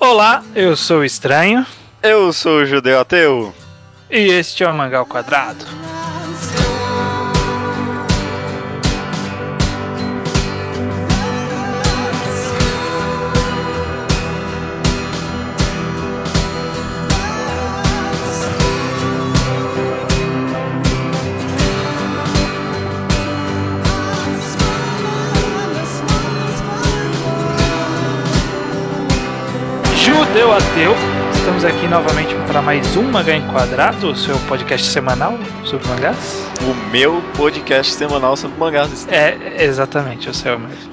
Olá, eu sou o Estranho. Eu sou o Judeu Ateu. E este é o Mangal Quadrado. Judeu Ateu. Estamos aqui novamente para mais um Mangá em Quadrado, o seu podcast semanal sobre mangás. O meu podcast semanal sobre mangás. É, exatamente, o seu mesmo.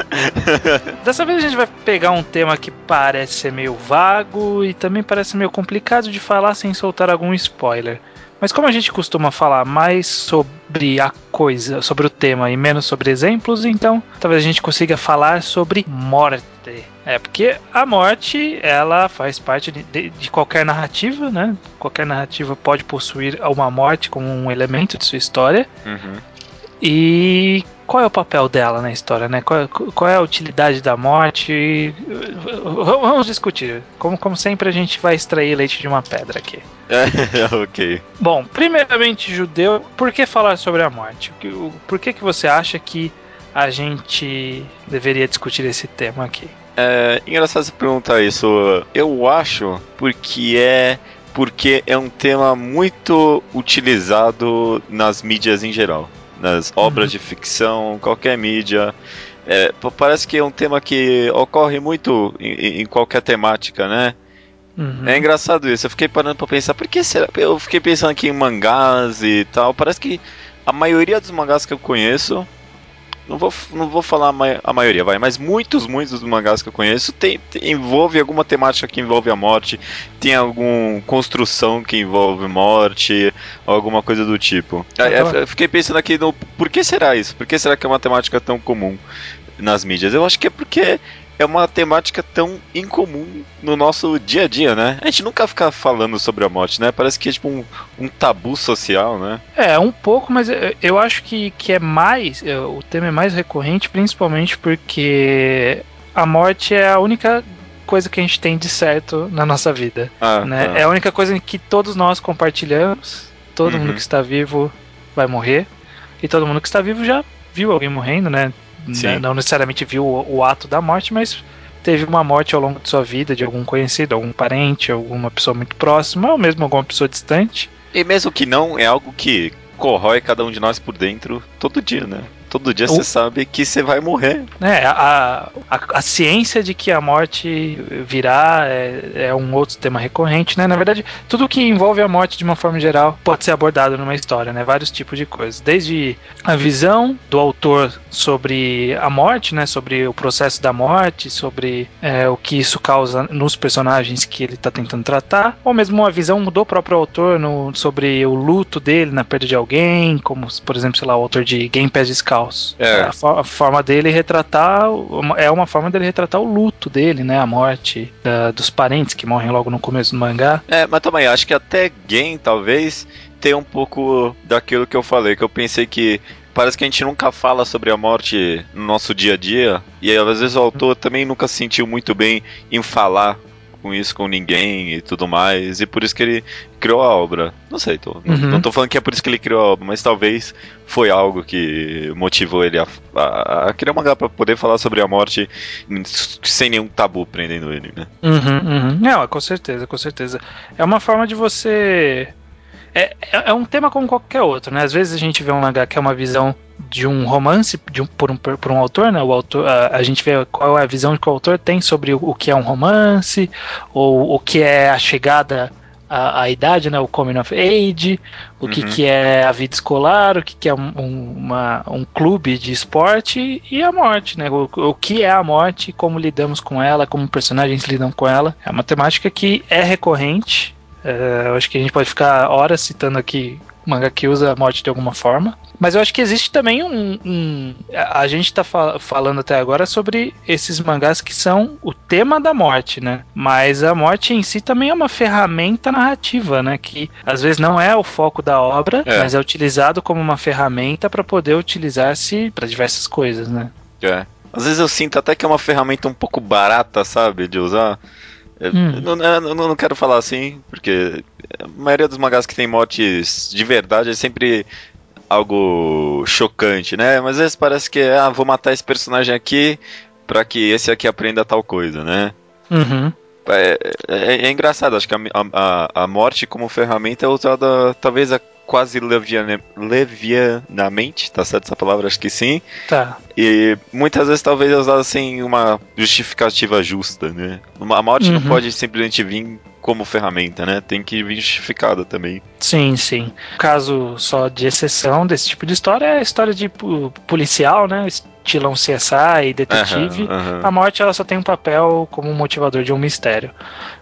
Dessa vez a gente vai pegar um tema que parece ser meio vago e também parece meio complicado de falar sem soltar algum spoiler. Mas como a gente costuma falar mais sobre a coisa, sobre o tema e menos sobre exemplos, então talvez a gente consiga falar sobre morte. É, porque a morte, ela faz parte de, de, qualquer narrativa, né? Qualquer narrativa pode possuir uma morte como um elemento de sua história. Uhum. E qual é o papel dela na história, né? Qual, qual, é a utilidade da morte? Vamos discutir. Como, como sempre, a gente vai extrair leite de uma pedra aqui. ok. Bom, primeiramente, judeu, por que falar sobre a morte? Por que, que você acha que a gente deveria discutir esse tema aqui? É engraçado você perguntar isso. Eu acho porque é porque é um tema muito utilizado nas mídias em geral nas obras uhum. de ficção, qualquer mídia. É, parece que é um tema que ocorre muito em, em qualquer temática, né? Uhum. É engraçado isso. Eu fiquei parando pra pensar, por que será? Eu fiquei pensando aqui em mangás e tal. Parece que a maioria dos mangás que eu conheço não vou, não vou falar a, ma a maioria, vai, mas muitos, muitos dos mangás que eu conheço tem, tem, envolve alguma temática que envolve a morte, tem alguma construção que envolve morte, ou alguma coisa do tipo. Ah, eu, eu fiquei pensando aqui no por que será isso? Por que será que é uma temática tão comum nas mídias? Eu acho que é porque é uma temática tão incomum no nosso dia a dia, né? A gente nunca fica falando sobre a morte, né? Parece que é tipo um, um tabu social, né? É, um pouco, mas eu acho que, que é mais. É, o tema é mais recorrente, principalmente porque a morte é a única coisa que a gente tem de certo na nossa vida. Ah, né? Tá. É a única coisa que todos nós compartilhamos. Todo uhum. mundo que está vivo vai morrer. E todo mundo que está vivo já viu alguém morrendo, né? Né, não necessariamente viu o, o, ato da morte, mas teve uma morte ao longo de sua vida de algum conhecido, algum parente, alguma pessoa muito próxima, ou mesmo alguma pessoa distante. E mesmo que não, é algo que corrói cada um de nós por dentro todo dia, né? Todo dia você sabe que você vai morrer. É, a, a, a, ciência de que a morte virá é, é, um outro tema recorrente, né? Na verdade, tudo que envolve a morte de uma forma geral pode ser abordado numa história, né? Vários tipos de coisas. Desde a visão do autor sobre a morte, né? Sobre o processo da morte, sobre é, o que isso causa nos personagens que ele está tentando tratar, ou mesmo a visão do próprio autor no, sobre o luto dele na perda de alguém, como, por exemplo, sei lá, o autor de Game Pass Scout caos. É. A, a, forma dele retratar é uma forma dele retratar o luto dele, né? A morte da, dos parentes que morrem logo no começo do mangá. É, mas também acho que até Gen talvez tenha um pouco daquilo que eu falei, que eu pensei que parece que a gente nunca fala sobre a morte no nosso dia a dia, e às vezes o autor também nunca se sentiu muito bem em falar com isso com ninguém e tudo mais, e por isso que ele criou a obra. Não sei, tô, uhum. não, não tô falando que é por isso que ele criou a obra, mas talvez foi algo que motivou ele a, a, a criar uma mangá pra poder falar sobre a morte sem nenhum tabu prendendo ele, né? Uhum, uhum. Não, com certeza, com certeza. É uma forma de você é, é, um tema como qualquer outro, né? Às vezes a gente vê um mangá que é uma visão de um romance de um, por, um, por um autor, né? O autor, a, a, gente vê qual é a visão que o autor tem sobre o, o que é um romance, ou o que é a chegada à, à idade, né? O coming of age, o uhum. que, que é a vida escolar, o que, que é um, uma, um clube de esporte e a morte, né? O, o que é a morte, como lidamos com ela, como personagens lidam com ela. É uma temática que é recorrente é, acho que a gente pode ficar horas citando aqui manga que usa a morte de alguma forma. Mas eu acho que existe também um. um a gente está fal falando até agora sobre esses mangás que são o tema da morte, né? Mas a morte em si também é uma ferramenta narrativa, né? Que às vezes não é o foco da obra, é. mas é utilizado como uma ferramenta para poder utilizar-se para diversas coisas, né? É. às vezes eu sinto até que é uma ferramenta um pouco barata, sabe, de usar. Hum. não, eu não- não quero falar assim, porque a maioria dos mangás que tem mortes de verdade é sempre algo chocante, né? Mas às vezes parece que, ah, vou matar esse personagem aqui pra que esse aqui aprenda tal coisa, né? Uhum. É, é- é engraçado, acho que a, a- a morte como ferramenta é usada talvez a quase leviane- levianamente, tá certo essa palavra? Acho que sim. Tá. E muitas vezes talvez é usada sem uma justificativa justa, né? A morte não Uhum. pode simplesmente vir como ferramenta, né? Tem que vir justificada também. Sim, sim. Caso só de exceção desse tipo de história é a história de policial, né? Estilão CSI, detetive. Aham, aham. A morte ela só tem um papel como motivador de um mistério.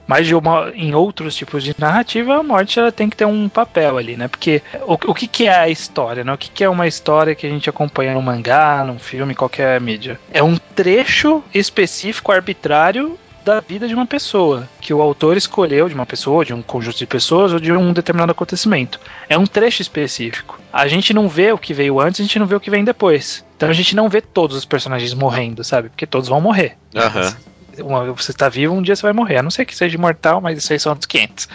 Mas uma- em outros tipos de narrativa, a morte ela tem que ter um papel ali, né? Porque o, o que, que é a história, né? O que, que é uma história que a gente acompanha num mangá, num filme, qualquer mídia? É um trecho específico, arbitrário da vida de uma pessoa, que o autor escolheu de uma pessoa, de um conjunto de pessoas ou de um determinado acontecimento. É um trecho específico. A gente não vê o que veio antes, a gente não vê o que vem depois. Então a gente não vê todos os personagens morrendo, sabe? Porque todos vão morrer. Aham. Uma- você está vivo, um dia você vai morrer. A não ser que seja imortal, mas isso aí são outros 500.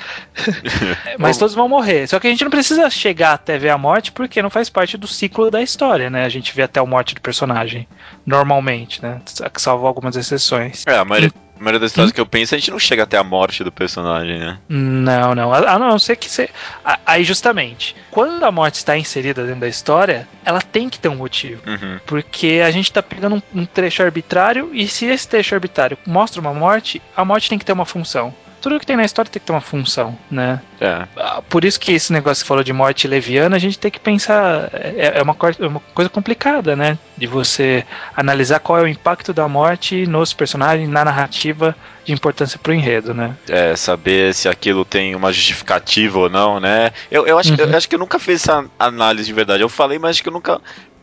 mas todos vão morrer. Só que a gente não precisa chegar até ver a morte, porque não faz parte do ciclo da história, né? A gente vê até a morte do personagem, normalmente, né? Salvo algumas exceções. É, a maioria, a maioria das histórias que eu penso, a gente não chega até a morte do personagem, né? Não, não. A, a não ser que você. a- Aí, justamente, quando a morte está inserida dentro da história, ela tem que ter um motivo. Uhum. Porque a gente tá pegando um, um trecho arbitrário, e se esse trecho arbitrário mostra uma morte, a morte tem que ter uma função. Tudo que tem na história tem que ter uma função, né? É. Ah, Por isso que esse negócio que falou de morte leviana, a gente tem que pensar. É, é uma, é uma coisa complicada, né? De você analisar qual é o impacto da morte nos personagens, na narrativa de importância pro enredo, né? É, saber se aquilo tem uma justificativa ou não, né? Eu, eu, acho, Uhum. eu acho que eu nunca fiz essa análise de verdade. Eu falei, mas acho que eu nunca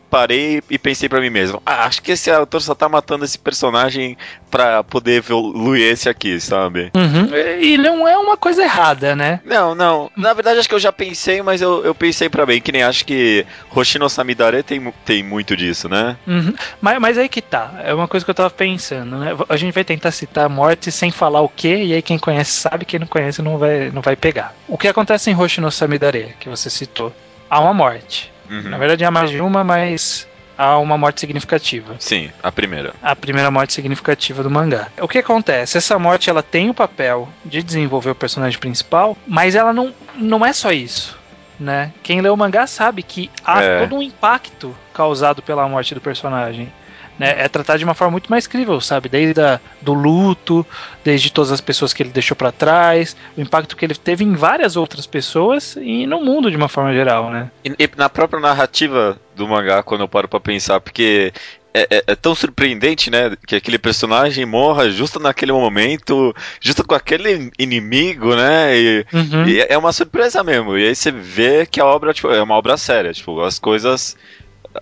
parei e pensei pra mim mesmo. Ah, acho que esse autor só tá matando esse personagem pra poder evoluir esse aqui, sabe? Uhum. E não é uma coisa errada, né? Não, não. Na verdade, acho que eu já pensei, mas eu, eu pensei pra bem. Que nem acho que Hoshino Samidare tem, tem muito disso, né? Uhum. Mas, mas aí que tá, é uma coisa que eu tava pensando, né? A gente vai tentar citar a morte sem falar o que, e aí quem conhece sabe, quem não conhece não vai, não vai pegar. O que acontece em Roshi no Samidare, que você citou? Há uma morte. Uhum. Na verdade há mais de uma, mas há uma morte significativa. Sim, a primeira. A primeira morte significativa do mangá. O que acontece? Essa morte ela tem o papel de desenvolver o personagem principal, mas ela não, não é só isso. Né? Quem lê o mangá sabe que há É. todo um impacto causado pela morte do personagem. Né? É tratado de uma forma muito mais crível, sabe? Desde a, do luto, desde todas as pessoas que ele deixou pra trás, o impacto que ele teve em várias outras pessoas e no mundo de uma forma geral, né? E, e na própria narrativa do mangá, quando eu paro pra pensar, porque é, é- é tão surpreendente, né? Que aquele personagem morra justo naquele momento, justo com aquele inimigo, né? E, Uhum. e é uma surpresa mesmo. E aí você vê que a obra tipo, é uma obra séria. Tipo, as coisas.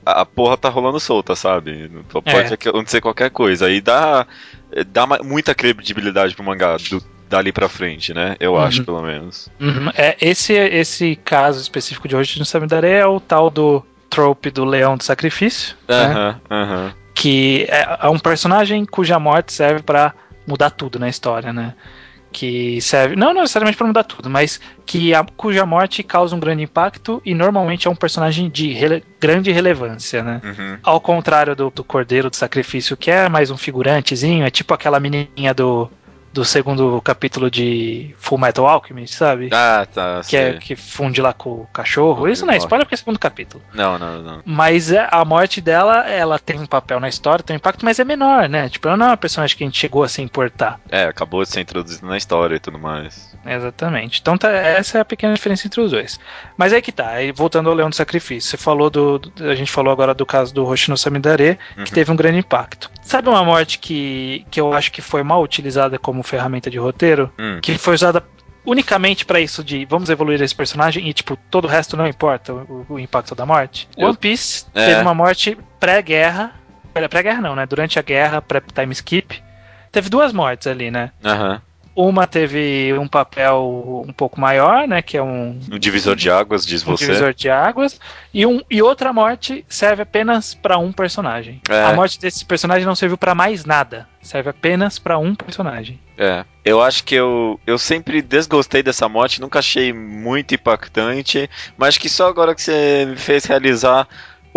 A porra tá rolando solta, sabe? Pode É. acontecer qualquer coisa. Aí dá, dá ma- muita credibilidade pro mangá do, dali pra frente, né? Eu acho, Uhum. pelo menos. Uhum. É, esse, esse caso específico de hoje no Samidare é o tal do trope do leão do sacrifício? Aham, aham. que é, é um personagem cuja morte serve pra mudar tudo na história, né? Que serve, não necessariamente pra mudar tudo, mas que a, cuja morte causa um grande impacto e normalmente é um personagem de rele- grande relevância, né? Uhum. Ao contrário do, do Cordeiro do Sacrifício, que é mais um figurantezinho, é tipo aquela menininha do, do segundo capítulo de Full Metal Alchemist, sabe? Ah, tá. que, é, que funde lá com o cachorro. Isso não é spoiler porque é segundo capítulo. Não, não, não. Mas é, a morte dela, ela tem um papel na história, tem um impacto, mas é menor, né? Tipo, ela não é uma personagem que a gente chegou a se importar. É, acabou de ser introduzido na história e tudo mais. Exatamente. Então tá- essa é a pequena diferença entre os dois. Mas aí que tá, aí voltando ao Leão do Sacrifício, você falou do. do- A gente falou agora do caso do Hoshino Samidare, Uhum. que teve um grande impacto. Sabe uma morte que, que eu acho que foi mal utilizada como ferramenta de roteiro? Hum. Que foi usada unicamente pra isso de vamos evoluir esse personagem e, tipo, todo o resto não importa o, o impacto da morte? Eu- One Piece É. teve uma morte pré-guerra. Pré- Pré-guerra não, né? Durante a guerra, pré-time skip. Teve duas mortes ali, né? Aham. Uma teve um papel um pouco maior, né? Que é um. Um divisor de águas, diz um você. divisor de águas. E, um, e outra morte serve apenas pra um personagem. É. A morte desse personagem não serviu pra mais nada. Serve apenas pra um personagem. É. Eu acho que eu, eu sempre desgostei dessa morte, nunca achei muito impactante, mas que só agora que você me fez realizar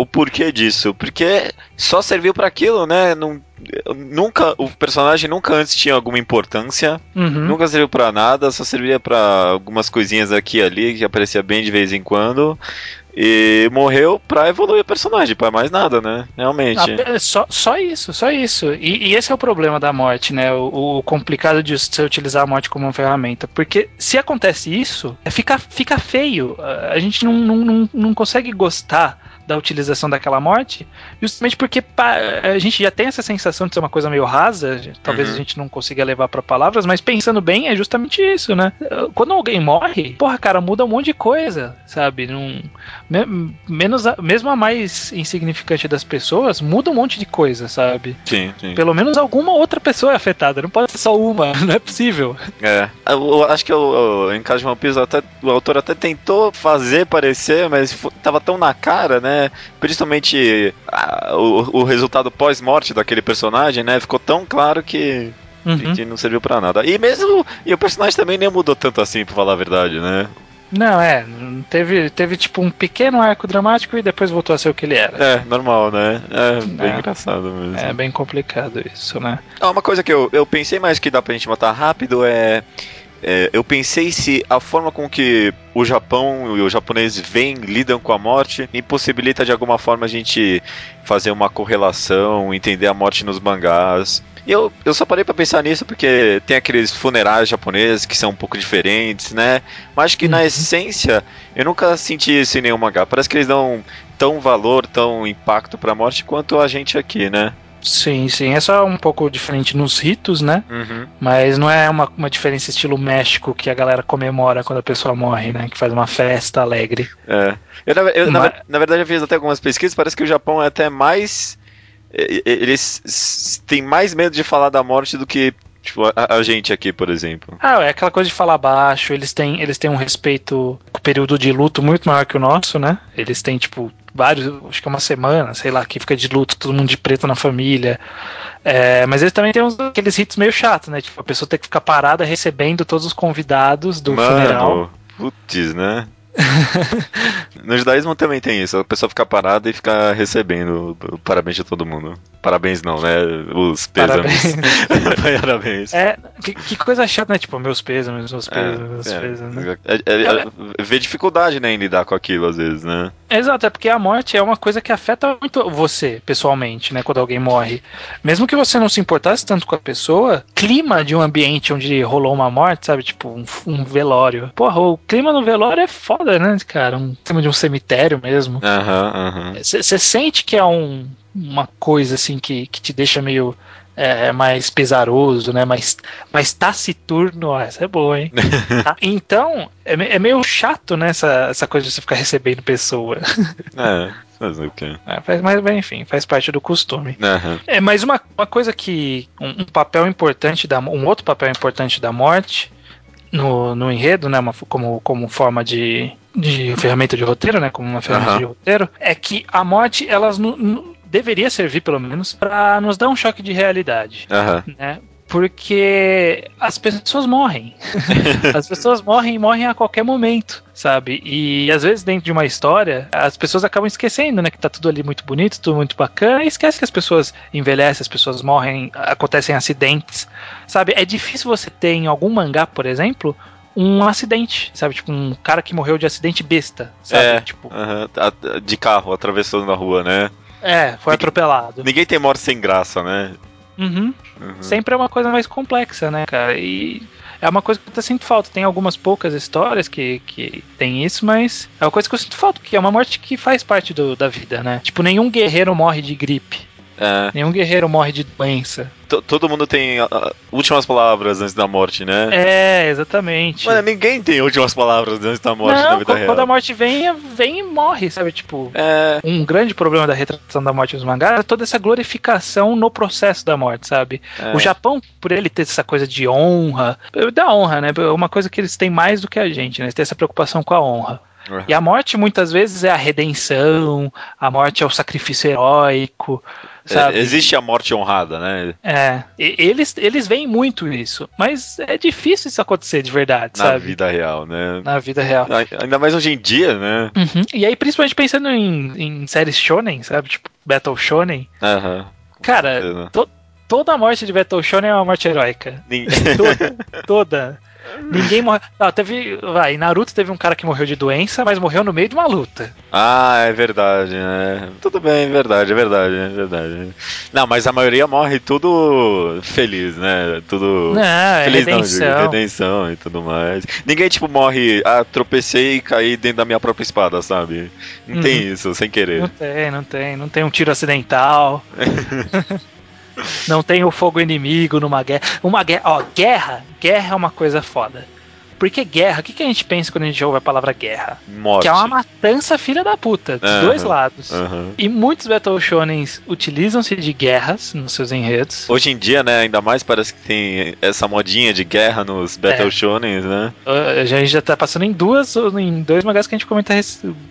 o porquê disso. Porque só serviu pra aquilo, né? Não, nunca, o personagem nunca antes tinha alguma importância, Uhum. nunca serviu pra nada, só servia pra algumas coisinhas aqui e ali que aparecia bem de vez em quando. E morreu pra evoluir o personagem, pra mais nada, né? Realmente. Ape- Só, só isso, só isso. E, e esse é o problema da morte, né? O, o complicado de você utilizar a morte como uma ferramenta. Porque se acontece isso, é fica, fica feio. A a gente não, não, não, não consegue gostar da utilização daquela morte, justamente porque a gente já tem essa sensação de ser uma coisa meio rasa, talvez Uhum. a gente não consiga levar pra palavras, mas pensando bem, é justamente isso, né? Quando alguém morre, porra, cara, muda um monte de coisa, sabe? Não, menos a- mesmo a mais insignificante das pessoas, muda um monte de coisa, sabe? Sim, sim. Pelo menos alguma outra pessoa é afetada, não pode ser só uma, não é possível. É. Eu, eu acho que de One Piece até, o autor até tentou fazer parecer, mas tava tão na cara, né? Principalmente ah, o, o resultado pós-morte daquele personagem, né? Ficou tão claro que, Uhum. que não serviu pra nada. E mesmo. E o personagem também nem mudou tanto assim, pra falar a verdade, né? Não, é, teve, teve tipo um pequeno arco dramático e depois voltou a ser o que ele era. É, normal, né? É bem É. engraçado mesmo. É bem complicado isso, né? Ah, uma coisa que eu, eu pensei mais que dá pra gente matar rápido é, é, Eu pensei se a forma com que o Japão e os japoneses veem, lidam com a morte, impossibilita de alguma forma a gente fazer uma correlação, entender a morte nos mangás. E eu, eu só parei pra pensar nisso porque tem aqueles funerais japoneses que são um pouco diferentes, né? Mas acho que na Uhum. essência eu nunca senti isso em nenhum mangá. Parece que eles dão tão valor, tão impacto pra morte quanto a gente aqui, né? Sim, sim. É só um pouco diferente nos ritos, né? Uhum. Mas não é uma, uma diferença estilo México que a galera comemora quando a pessoa morre, né? Que faz uma festa alegre. É. Eu, na, eu, na Mas- ver- na verdade, eu fiz até algumas pesquisas. Parece que o Japão é até mais. E- Eles têm mais medo de falar da morte do que tipo, a, a gente aqui, por exemplo. Ah, é aquela coisa de falar baixo, eles têm, eles têm um respeito com o período de luto muito maior que o nosso, né? Eles têm, tipo, vários, acho que é uma semana, sei lá, que fica de luto, todo mundo de preto na família. É, mas eles também têm uns, aqueles ritos meio chatos, né? Tipo, a pessoa tem que ficar parada recebendo todos os convidados do funeral. Mano, putz, né? no judaísmo também tem isso. A pessoa fica parada e fica recebendo o parabéns de todo mundo. Parabéns não, né? Os pêsames. Parabéns. É, que, que coisa chata, né? Tipo, meus pêsames, meus pêsames, meus É, pêsames, né? é, é, é, vê dificuldade né, em lidar com aquilo às vezes, né? Exato, é porque a morte é uma coisa que afeta muito você, pessoalmente, né? Quando alguém morre. Mesmo que você não se importasse tanto com a pessoa, clima de um ambiente onde rolou uma morte, sabe? Tipo, um, um velório. Porra, o clima no velório é foda, né, cara? Um clima de um cemitério mesmo. Aham, aham. Você sente que é um, uma coisa assim que, que te deixa meio é, mais pesaroso, né? Mais, mais taciturno. Ah, essa é boa, hein? Tá? Então, é, é meio chato, né? Essa, essa coisa de você ficar recebendo pessoa. É, fazer o quê? É, faz, mas enfim, faz parte do costume. Aham. É, mas uma, uma coisa que. Um, um papel importante da um outro papel importante da morte no, no enredo, né? uma- como, como forma de, de ferramenta de roteiro, né? Como uma ferramenta Aham. de roteiro, é que a morte, elas deveria servir, pelo menos, para nos dar um choque de realidade. Aham. Né? Porque as pessoas morrem. As pessoas morrem e morrem a qualquer momento, sabe? E às vezes dentro de uma história, as pessoas acabam esquecendo, né? Que tá tudo ali muito bonito, tudo muito bacana, e esquece que as pessoas envelhecem, as pessoas morrem, acontecem acidentes, sabe? É difícil você ter em algum mangá, por exemplo, um acidente, sabe? Tipo, um cara que morreu de acidente besta, sabe? É. Tipo, Aham. A- De carro, atravessando na rua, né? é, foi atropelado. Ninguém tem morte sem graça, né? Uhum. Uhum. sempre é uma coisa mais complexa, né, cara? E é uma coisa que eu até sinto falta. Tem algumas poucas histórias que, que tem isso, mas é uma coisa que eu sinto falta, porque é uma morte que faz parte do, da vida, né? Tipo, nenhum guerreiro morre de gripe. É. Nenhum guerreiro morre de doença. T- Todo mundo tem ah, últimas palavras antes da morte, né? É, exatamente. Mano, ninguém tem últimas palavras antes da morte na não, vida quando, real. quando a morte vem, vem e morre, sabe? Tipo, É. um grande problema da retratação da morte nos mangás é toda essa glorificação no processo da morte, sabe? É. O Japão, por ele ter essa coisa de honra, da honra, né? Uma coisa que eles têm mais do que a gente, né? Eles têm essa preocupação com a honra. Uhum. E a morte muitas vezes é a redenção, a morte é o sacrifício heróico, É, sabe? existe a morte honrada, né? É, e- eles, eles veem muito isso, mas é difícil isso acontecer de verdade, Na sabe? vida real, né? Na vida real. Ainda mais hoje em dia, né? Uhum. E aí, principalmente pensando em, em séries shonen, sabe? Tipo, Battle Shonen. Aham. Cara, to- toda a morte de Battle Shonen é uma morte heróica. Toda. toda. Ninguém morre. Não, teve. Vai, Naruto teve um cara que morreu de doença, mas morreu no meio de uma luta. Ah, é verdade, né? Tudo bem, é verdade, é verdade, é verdade. Não, mas a maioria morre tudo feliz, né? Tudo. Não, é feliz não, redenção. digo, redenção e tudo mais. Ninguém, tipo, morre, ah, tropecei e caí dentro da minha própria espada, sabe? Não Uhum. tem isso, sem Não querer. tem, não tem. Não tem um tiro acidental. não tem o fogo inimigo numa guerra. Uma guerra. Ó, guerra. Guerra é uma coisa foda. Porque guerra, o que, que a gente pensa quando a gente ouve a palavra guerra? Morte. Que é uma matança filha da puta, dos Aham. dois lados. Aham. E muitos Battle Shonens utilizam-se de guerras nos seus enredos. Hoje em dia, né, ainda mais parece que tem essa modinha de guerra nos Battle É. Shonens, né? A gente já tá passando em duas, em dois mangás que a gente comenta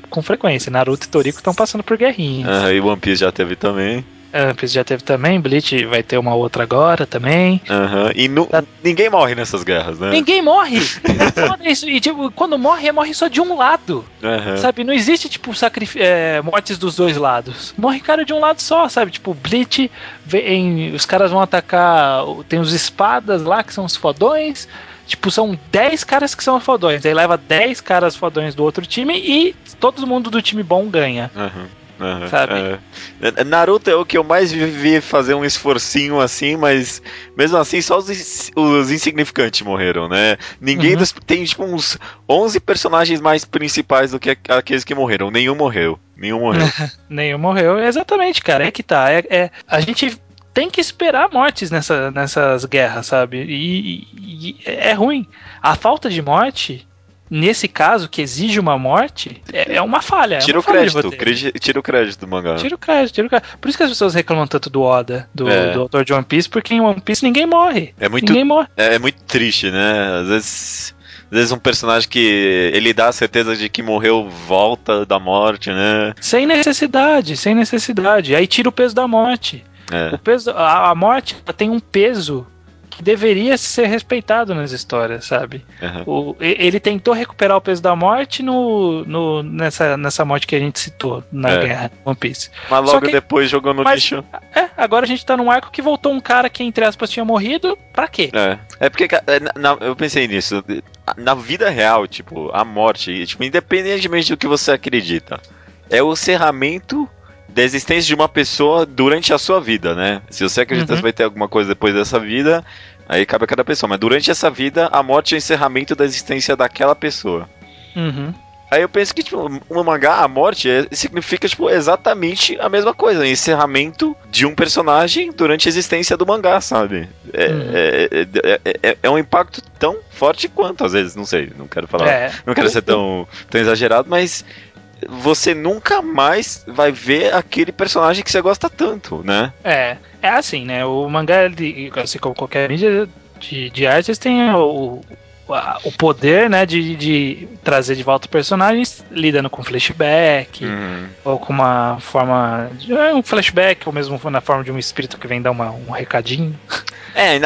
com frequência. Naruto e Toriko estão passando por guerrinhas. Aham, e One Piece já teve também. Ampes já teve também, Bleach vai ter uma outra agora também. Aham. E nu- Tá. ninguém morre nessas guerras, né? Ninguém morre! É isso. E tipo, quando morre, morre só de um lado. Aham. Sabe? Não existe, tipo, sacrif- é, mortes dos dois lados. Morre cara de um lado só, sabe? Tipo, Bleach, vem, os caras vão atacar. Tem os espadas lá que são os fodões. Tipo, são 10 caras que são fodões. Aí leva 10 caras fodões do outro time e todo mundo do time bom ganha. Aham, aham, Sabe? é. Naruto é o que eu mais vi fazer um esforcinho assim, mas mesmo assim só os, os insignificantes morreram, né? Ninguém Uhum. dos, tem tipo uns 11 personagens mais principais do que aqu- aqueles que morreram. Nenhum morreu. Nenhum morreu. Nenhum morreu. Exatamente, cara. É que tá. É, é- a gente tem que esperar mortes nessa, nessas guerras, sabe? E, e- e é ruim. A falta de morte, nesse caso, que exige uma morte, é, é uma falha. é tira uma o falha crédito, tira o crédito do mangá. Tira o crédito, tira o crédito. Por isso que as pessoas reclamam tanto do Oda, do, É. do autor de One Piece, porque em One Piece ninguém morre. É muito Ninguém morre. É, é muito triste, né? Às vezes, às vezes um personagem que ele dá a certeza de que morreu volta da morte, né? Sem necessidade, sem necessidade. Aí tira o peso da morte. É. O peso, a, a morte tem um peso deveria ser respeitado nas histórias, sabe? aham. O- ele tentou recuperar o peso da morte no, no- nessa, nessa morte que a gente citou na É. guerra One Piece. Mas logo que- depois jogou no mas- lixo. É, agora a gente tá num arco que voltou um cara que, entre aspas, tinha morrido. Pra quê? É. É porque é, na- na- eu pensei nisso. Na vida real, tipo, a morte, tipo, independentemente do que você acredita, é o cerramento da existência de uma pessoa durante a sua vida, né? Se você acredita Uhum. que vai ter alguma coisa depois dessa vida, aí cabe a cada pessoa. Mas durante essa vida, a morte é o encerramento da existência daquela pessoa. Uhum. Aí eu penso que, tipo, no mangá, a morte é- significa, tipo, exatamente a mesma coisa. Encerramento de um personagem durante a existência do mangá, sabe? É, Uhum. é, é- é- é um impacto tão forte quanto, às vezes, não sei, não quero falar. É. Não quero ser tão, tão exagerado, mas você nunca mais vai ver aquele personagem que você gosta tanto, né? É, é assim, né? O mangá, ele, assim como qualquer mídia de, de artes, tem o, o, poder, né, de, de trazer de volta personagens lidando com flashback, Uhum. ou com uma forma. De, é, um flashback, ou mesmo na forma de um espírito que vem dar uma, um recadinho. É,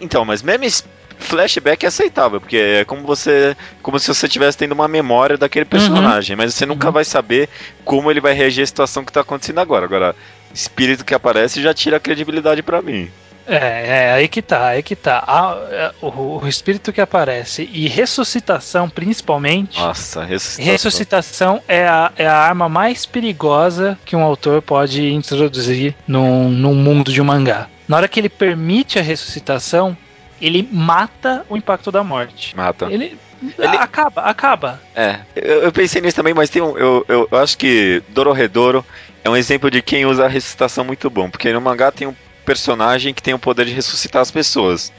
então, mas mesmo flashback é aceitável, porque é como você, como se você estivesse tendo uma memória daquele personagem, mas você nunca Uhum. vai saber como ele vai reagir à situação que tá acontecendo agora. Agora, espírito que aparece já tira a credibilidade pra mim. É, é, aí que tá, aí que tá. A- é, o, o espírito que aparece e ressuscitação, principalmente. Nossa, ressuscitação. Ressuscitação é a, é a arma mais perigosa que um autor pode introduzir num, num mundo de um mangá. Na hora que ele permite a ressuscitação, ele mata o impacto da morte. Mata. Ele, Ele- acaba, acaba. É, eu, eu pensei nisso também, mas tem um. Eu, eu, eu acho que Dororedoro é um exemplo de quem usa a ressuscitação muito bom, porque no mangá tem um personagem que tem o poder de ressuscitar as pessoas.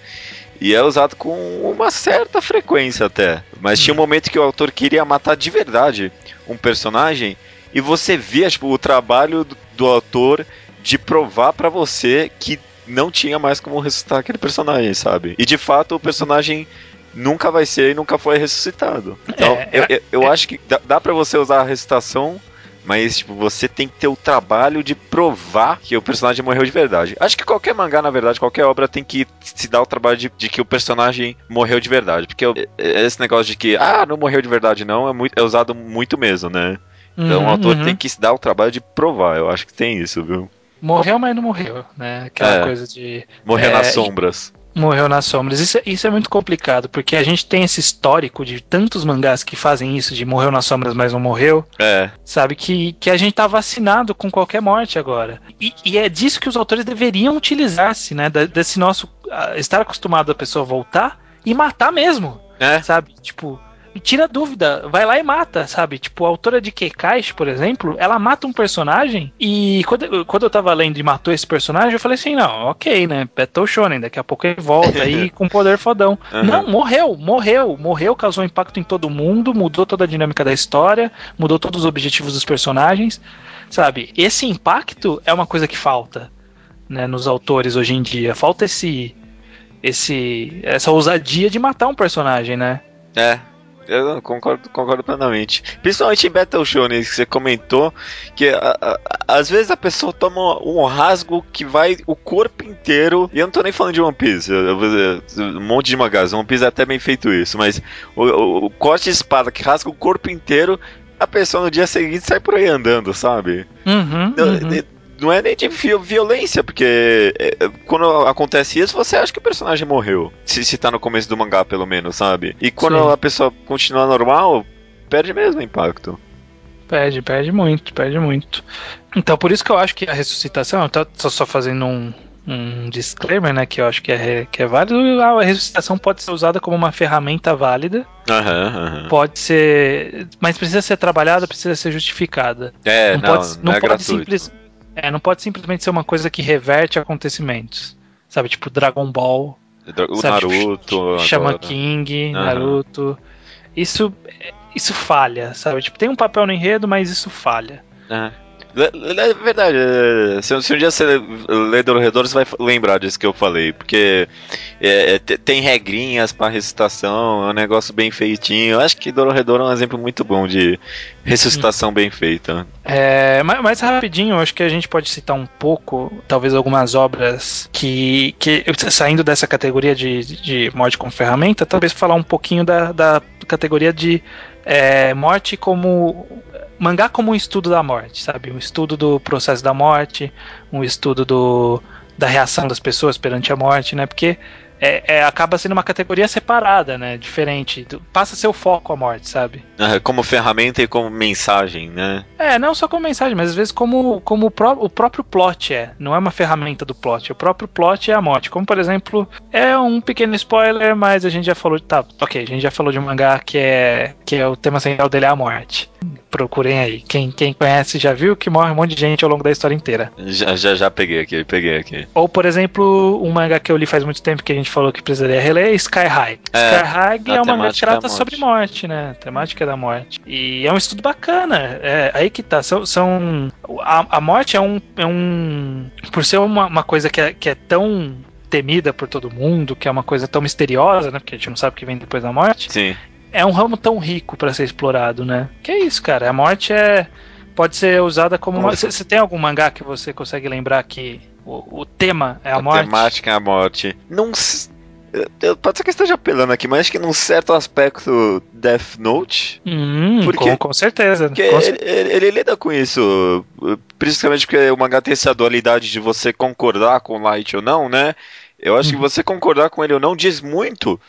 E é usado com uma certa frequência até. Mas tinha um momento que o autor queria matar de verdade um personagem e você via tipo, o trabalho do, do autor de provar para você que não tinha mais como ressuscitar aquele personagem, sabe? E de fato o personagem nunca vai ser e nunca foi ressuscitado. Então, É, eu, é- eu, eu acho que dá, dá para você usar a ressuscitação, mas tipo, você tem que ter o trabalho de provar que o personagem morreu de verdade. Acho que qualquer mangá, na verdade, qualquer obra tem que se dar o trabalho de, de que o personagem morreu de verdade. Porque eu- esse negócio de que, ah, não morreu de verdade, não, é, muito, é usado muito mesmo, né? Então Uhum, o autor uhum. tem que se dar o trabalho de provar. Eu acho que tem isso, viu? Morreu, mas não morreu, né? Aquela É. coisa de. Morrer É, nas sombras. Morreu nas sombras. Isso, é- isso é muito complicado, porque a gente tem esse histórico de tantos mangás que fazem isso, de morreu nas sombras, mas não morreu, É. sabe? Que, que a gente tá vacinado com qualquer morte agora. E, e é disso que os autores deveriam utilizar-se, né? Da- Desse nosso. ah, estar acostumado a pessoa voltar e matar mesmo, É. sabe? Tipo. E tira dúvida, vai lá e mata, sabe? Tipo, a autora de Kekaishi, por exemplo, ela mata um personagem e quando, eu- quando eu tava lendo e matou esse personagem, eu falei assim, não, ok, né? Battle Shonen, daqui a pouco ele volta aí com poder fodão. Aham. Não, morreu, morreu, morreu, causou impacto em todo mundo, mudou toda a dinâmica da história, mudou todos os objetivos dos personagens, sabe? Esse impacto é uma coisa que falta, né, nos autores hoje em dia. Falta esse esse essa ousadia de matar um personagem, né? É. Eu concordo, concordo plenamente. Principalmente em Battle Shonen, que você comentou, que a- a- às vezes a pessoa toma um rasgo que vai o corpo inteiro. E eu não tô nem falando de One Piece, eu- eu um monte de mangás. One Piece é até bem feito isso, mas o, o- o corte de espada que rasga o corpo inteiro, a pessoa no dia seguinte sai por aí andando, sabe? Uhum, Não, uhum. Não é nem de vi- violência, porque é, é, quando acontece isso, você acha que o personagem morreu. Se, se tá no começo do mangá, pelo menos, sabe? E quando Sim. a pessoa continua normal, perde mesmo o impacto. Perde, perde muito, perde muito. Então, por isso que eu acho que a ressuscitação, tô só fazendo um, um disclaimer, né, que eu acho que é, que é válido, a ressuscitação pode ser usada como uma ferramenta válida, Aham, aham. pode ser, mas precisa ser trabalhada, precisa ser justificada. É, não, não, pode, não, não é pode gratuito. simples, é, não pode simplesmente ser uma coisa que reverte acontecimentos. Sabe, tipo Dragon Ball, O sabe, Naruto. Shaman agora. King, Aham. Naruto. Isso isso falha, sabe? Tipo, tem um papel no enredo, mas isso falha. É. É é verdade, é, se, um dia você ler Dorredor, você vai lembrar disso que eu falei, porque é, é, te- tem regrinhas pra ressuscitação, é um negócio bem feitinho. Eu acho que Dorredor é um exemplo muito bom de ressuscitação bem feita. É, ma- mais rapidinho, acho que a gente pode citar um pouco, talvez algumas obras que, que saindo dessa categoria de, de morte como ferramenta, talvez falar um pouquinho da, da categoria de é, morte como mangá como um estudo da morte, sabe? Um estudo do processo da morte, um estudo do, da reação das pessoas perante a morte, né? Porque é, é, acaba sendo uma categoria separada, né? Diferente, passa a ser o foco a morte, sabe? Ah, Como ferramenta e como mensagem, né? É, não só como mensagem, mas às vezes como, como o, pró- o próprio plot é. Não é uma ferramenta do plot. O próprio plot é a morte. Como, por exemplo, é um pequeno spoiler, mas a gente já falou. Tá, ok, a gente já falou de um mangá que é, que é o tema central dele é a morte. Procurem aí. Quem, quem conhece já viu que morre um monte de gente ao longo da história inteira. Já, já, já peguei aqui, peguei aqui. Ou, por exemplo, um mangá que eu li faz muito tempo que a gente falou que precisaria reler é Sky High. É, Sky High é um mangá que é trata sobre morte, né? A temática da morte. E é um estudo bacana. É, aí que tá. São. são a, a morte é um, é um. Por ser uma, uma coisa que é, que é tão temida por todo mundo, que é uma coisa tão misteriosa, né? Porque a gente não sabe o que vem depois da morte. Sim. É um ramo tão rico pra ser explorado, né? Que é isso, cara. A morte é. Pode ser usada como uma. Você tem algum mangá que você consegue lembrar que o, o tema é a, morte? temática é a morte. Não. eu- Pode ser que eu esteja apelando aqui, mas acho que num certo aspecto Death Note. Hum, Porque- com, com certeza. Porque Com ele, ele- ele lida com isso, principalmente porque o mangá tem essa dualidade de você concordar com o Light ou não, né? Eu acho que Uhum. você concordar com ele ou não diz muito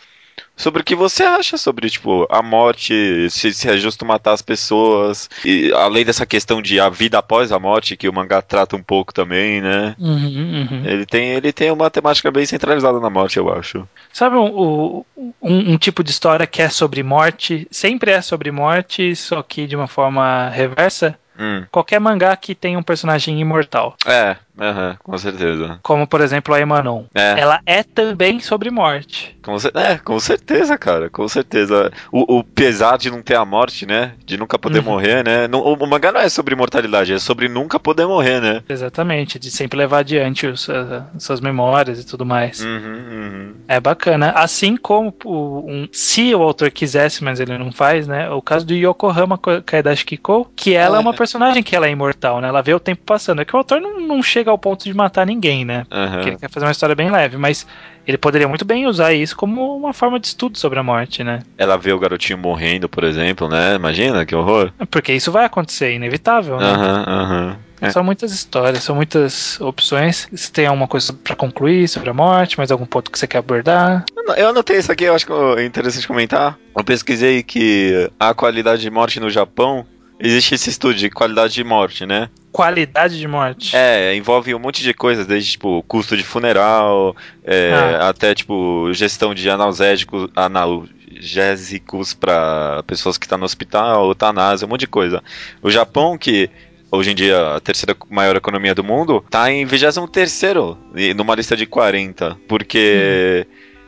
sobre o que você acha sobre, tipo, a morte, se, se é justo matar as pessoas, e além dessa questão de a vida após a morte, que o mangá trata um pouco também, né? Uhum, uhum. Ele tem, ele tem uma temática bem centralizada na morte, eu acho. Sabe um, um, um tipo de história que é sobre morte, sempre é sobre morte, só que de uma forma reversa? Hum. Qualquer mangá que tenha um personagem imortal. É, aham, com certeza. Como, por exemplo, a Emanon. É. Ela é também sobre morte. Com, é, com certeza, cara, com certeza. O, o pesar de não ter a morte, né? De nunca poder Uhum. morrer, né? Não- o, mangá não é sobre imortalidade, é sobre nunca poder morrer, né? Exatamente, de sempre levar adiante os, ah, suas memórias e tudo mais. Uhum, uhum. É bacana. Assim como um, se o autor quisesse, mas ele não faz, né? O caso do Yokohama Ko- Kaidashi Kiko, que ela é. É. uma personagem que ela é imortal, né? Ela vê o tempo passando. É que o autor não, não chega ao ponto de matar ninguém, né? Aham. Porque ele quer fazer uma história bem leve, mas ele poderia muito bem usar isso como uma forma de estudo sobre a morte, né? Ela vê o garotinho morrendo, por exemplo, né? Imagina que horror. Porque isso vai acontecer, inevitável, né? Aham, aham. É. São muitas histórias, são muitas opções. Se tem alguma coisa pra concluir sobre a morte, mais algum ponto que você quer abordar? Eu anotei isso aqui, eu acho que é interessante comentar. Eu pesquisei que a qualidade de morte no Japão, existe esse estudo de qualidade de morte, né? Qualidade de morte. É, envolve um monte de coisas, desde tipo custo de funeral, é, Ah. até tipo gestão de analgésicos, analgésicos para pessoas que estão no hospital, eutanásia, um monte de coisa. O Japão, que hoje em dia a terceira maior economia do mundo, tá em 23º e numa lista de 40, porque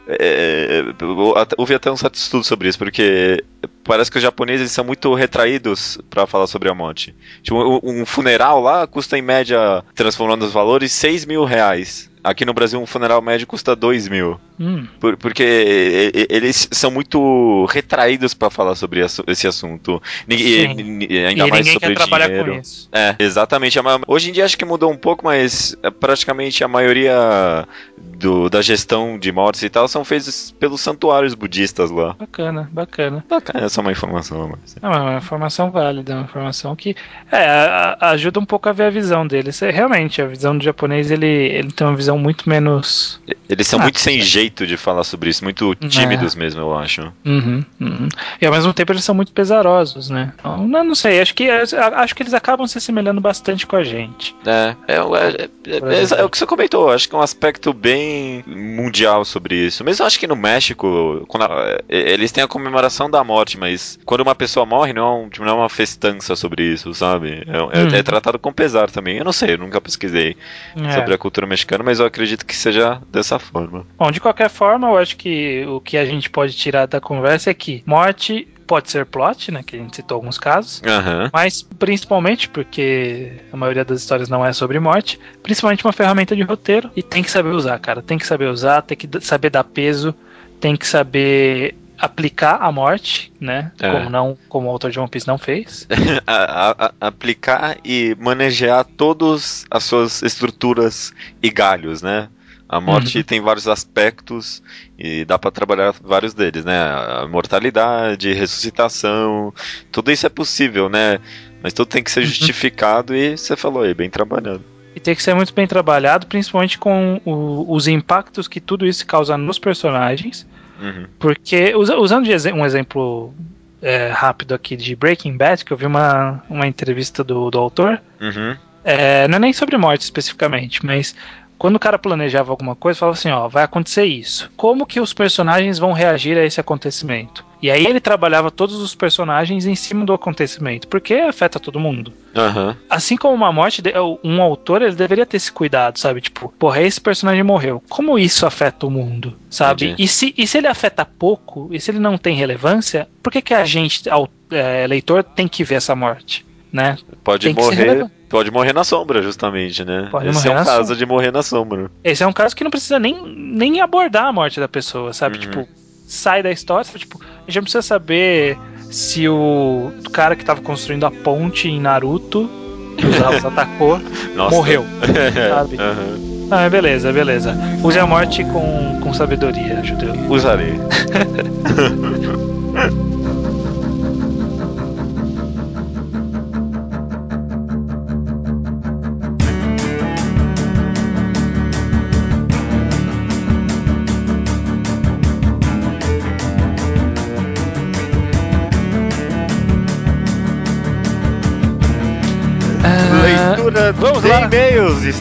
é, eu até- houve até um certo estudo sobre isso, porque parece que os japoneses são muito retraídos pra falar sobre a morte. Tipo, um, funeral lá custa em média, transformando os valores, 6 mil reais. Aqui no Brasil, um funeral médio custa 2 mil. Hum, Por- porque eles são muito retraídos pra falar sobre esse assunto. E- e ainda e mais ninguém sobre quer trabalhar dinheiro. com isso. É, exatamente. Hoje em dia acho que mudou um pouco, mas é, praticamente a maioria do- da gestão de mortes e tal são feitos pelos santuários budistas lá. Bacana, bacana. Bacana, é uma informação. Mas... É uma informação válida, uma informação que é, ajuda um pouco a ver a visão deles. É, realmente, a visão do japonês ele, ele tem uma visão muito menos. Eles são Ah, muito sem jeito de falar sobre isso, muito tímidos mesmo, eu acho. Uhum, uhum. E ao mesmo tempo eles são muito pesarosos, né? Então, não, não sei, acho que, acho que eles acabam se assemelhando bastante com a gente. É, é, é, é- é- é o que você comentou, acho que é um aspecto bem mundial sobre isso. Mesmo acho que no México, a- é, eles têm a comemoração da morte, mas quando uma pessoa morre, não é, um- tipo, não é uma festança sobre isso, sabe? É, Uhum. é tratado com pesar também. Eu não sei, eu nunca pesquisei É. sobre a cultura mexicana, mas eu acredito que seja dessa forma. Bom, de qualquer forma, eu acho que o que a gente pode tirar da conversa é que morte pode ser plot, né? Que a gente citou alguns casos. Aham. Mas principalmente porque a maioria das histórias não é sobre morte, principalmente uma ferramenta de roteiro e tem que saber usar, cara. Tem que saber usar, tem que saber dar peso, tem que saber aplicar a morte, né? É. Como não, como o autor de One Piece não fez. A- a- aplicar e manejar todas as suas estruturas e galhos, né? A morte Uhum. tem vários aspectos e dá pra trabalhar vários deles, né? A mortalidade, ressuscitação, tudo isso é possível, né? Mas tudo tem que ser Uhum. justificado e você falou aí, bem trabalhado. E tem que ser muito bem trabalhado, principalmente com o- os impactos que tudo isso causa nos personagens. Uhum. Porque, usa- usando um exemplo é, rápido aqui de Breaking Bad, que eu vi uma, uma entrevista do, do autor, Uhum. é, não é nem sobre morte especificamente, mas quando o cara planejava alguma coisa, falava assim, ó, vai acontecer isso. Como que os personagens vão reagir a esse acontecimento? E aí ele trabalhava todos os personagens em cima do acontecimento, porque afeta todo mundo. Aham. Assim como uma morte, um autor ele deveria ter esse cuidado, sabe? Tipo, porra, esse personagem morreu. Como isso afeta o mundo, sabe? Entendi. E se, e se ele afeta pouco, e se ele não tem relevância, por que, que a gente, ao, é, leitor, tem que ver essa morte? Né? Pode Tem morrer. Pode morrer na sombra, justamente, né? Pode Esse é um caso sombra. de morrer na sombra. Esse é um caso que não precisa nem, nem abordar a morte da pessoa, sabe? Uhum. Tipo, sai da história, tipo, a gente não precisa saber se o cara que tava construindo a ponte em Naruto, que os Zavos atacou, Nossa. morreu. Sabe? Aham. Ah, beleza, beleza. Use a morte com, com sabedoria, judeu. Usarei.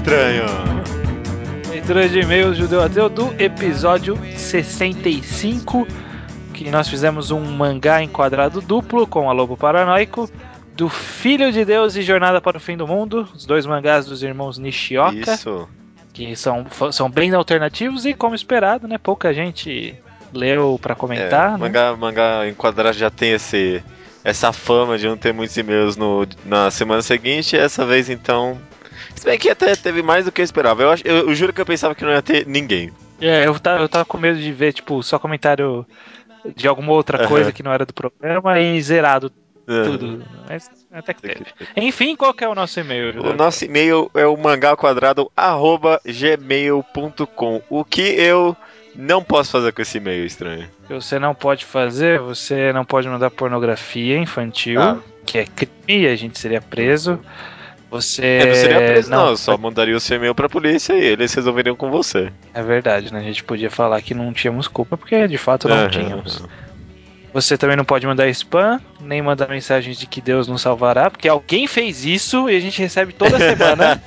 estranho. Leitura de e-mails judeu ateu do episódio 65, que nós fizemos um mangá enquadrado duplo com a Lobo Paranoico, do Filho de Deus e Jornada para o Fim do Mundo, os dois mangás dos irmãos Nishioka. Isso. Que são, são bem alternativos e, como esperado, né? Pouca gente leu para comentar. É, né? mangá, mangá enquadrado já tem esse, essa fama de não ter muitos e-mails no, na semana seguinte. Essa vez, então. Se bem que até teve mais do que eu esperava. Eu, eu, eu juro que eu pensava que não ia ter ninguém. É, eu tava, eu tava com medo de ver, tipo, só comentário de alguma outra coisa uhum. que não era do programa e zerado uhum. tudo. Mas até que teve. Enfim, qual que é o nosso e-mail? O nosso e-mail é o mangaquadrado@gmail.com. O que eu não posso fazer com esse e-mail estranho. Você não pode fazer, você não pode mandar pornografia infantil, ah. que é crime e a gente seria preso. Você. É, não seria preso, não. não. Só mandaria o seu e-mail pra polícia e eles resolveriam com você. É verdade, né? A gente podia falar que não tínhamos culpa, porque de fato não uhum. tínhamos. Você também não pode mandar spam, nem mandar mensagens de que Deus nos salvará, porque alguém fez isso e a gente recebe toda semana.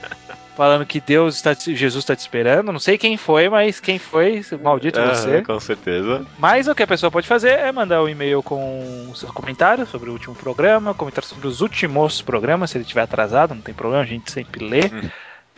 Falando que Deus está Jesus está te esperando. Não sei quem foi, mas quem foi, maldito você. Com certeza. Mas o que a pessoa pode fazer é mandar um e-mail com seus comentários sobre o último programa, comentários sobre os últimos programas, se ele estiver atrasado, não tem problema, a gente sempre lê. Hum.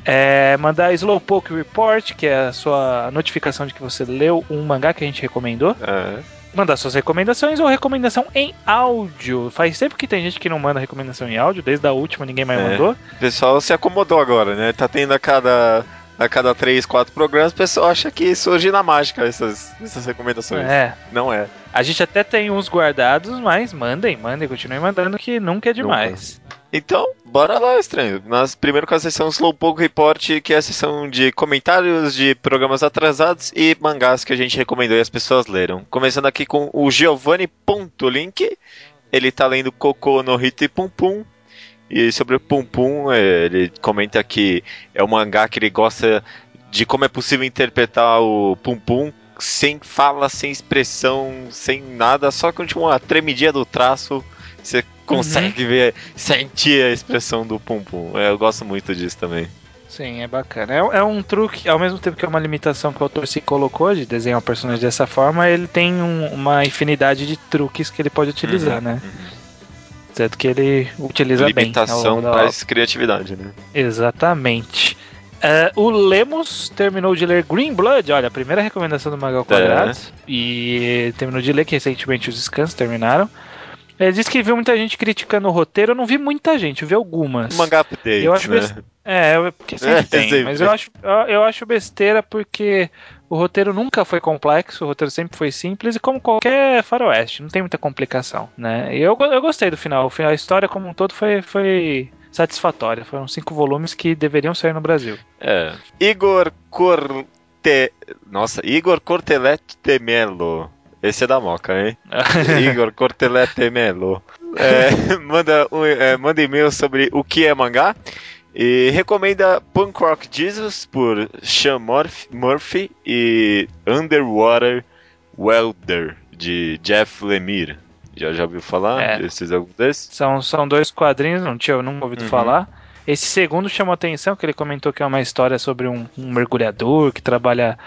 É, mandar Slowpoke Report, que é a sua notificação de que você leu um mangá que a gente recomendou. É mandar suas recomendações ou recomendação em áudio. Faz tempo que tem gente que não manda recomendação em áudio, desde a última ninguém mais é. mandou. O pessoal se acomodou agora, né? Tá tendo a cada a cada três, quatro programas, o pessoal acha que surge na mágica essas, essas recomendações. É. Não é. A gente até tem uns guardados, mas mandem, mandem, continuem mandando que nunca é demais. Então, bora lá, estranho. Nós primeiro com a sessão Slowpoke Report, que é a sessão de comentários de programas atrasados e mangás que a gente recomendou e as pessoas leram. Começando aqui com o Giovanni Link. Ele tá lendo Coco no e Pum Pum. E sobre o Pum Pum, é, ele comenta que é um mangá que ele gosta de como é possível interpretar o Pum Pum sem fala, sem expressão, sem nada, só com tipo, uma tremidinha do traço. Você consegue uhum. ver, sentir a expressão do Pum Pum. É, eu gosto muito disso também. Sim, é bacana. É, é, um truque, ao mesmo tempo que é uma limitação que o autor se colocou de desenhar um personagem dessa forma, ele tem um, uma infinidade de truques que ele pode utilizar, uhum, né? Uhum. Certo que ele utiliza Limitação bem. Limitação traz criatividade, né? Exatamente. Uh, o Lemos terminou de ler Green Blood, olha, a primeira recomendação do Magal Quadrado. É. E terminou de ler, que recentemente os descansos terminaram. Ele disse que viu muita gente criticando o roteiro. Eu não vi muita gente, eu vi algumas. Mangá update, eu acho né? Best... É, porque sempre é, tem. Sempre. Mas eu acho, eu acho besteira porque o roteiro nunca foi complexo, o roteiro sempre foi simples e como qualquer faroeste, não tem muita complicação, né? E eu, eu gostei do final. O final, a história como um todo foi, foi satisfatória. Foram cinco volumes que deveriam sair no Brasil. É. Igor Corte... Nossa, Igor Cortelete de Melo esse é da Moca, hein? Igor Cortelete Melo. É, manda, um, é, manda e-mail sobre o que é mangá. E recomenda Punk Rock Jesus por Sean Murphy e Underwater Welder de Jeff Lemire. Já, já ouviu falar é. desses alguns desses? São, são dois quadrinhos, não tinha nunca ouvido uhum. falar. Esse segundo chamou atenção, que ele comentou que é uma história sobre um, um mergulhador que trabalha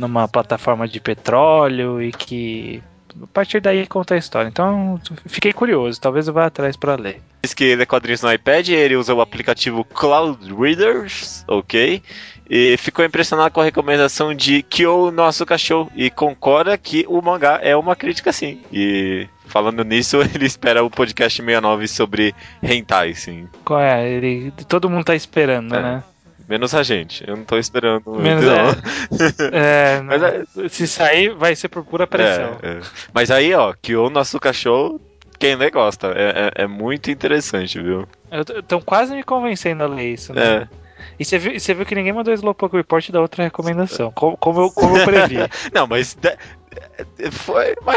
numa plataforma de petróleo e que a partir daí conta a história. Então, fiquei curioso, talvez eu vá atrás para ler. Diz que ele é quadrinhos no iPad, ele usa o aplicativo Cloud Readers, ok? E ficou impressionado com a recomendação de Kyo Nosso Cachorro e concorda que o mangá é uma crítica sim. E falando nisso, ele espera o podcast 69 sobre hentai, sim. Qual é? Ele, todo mundo tá esperando, é. né? Menos a gente. Eu não tô esperando. Menos é, é, Mas, é, se sair, vai ser por pura pressão. É, é. Mas aí, ó, que o nosso cachorro, quem lê gosta. É, é, muito interessante, viu? Estão quase me convencendo a ler isso, né? É. E você viu, você viu que ninguém mandou Slowpoke Report da outra recomendação, como, como, eu, como eu previ. não, mas foi uma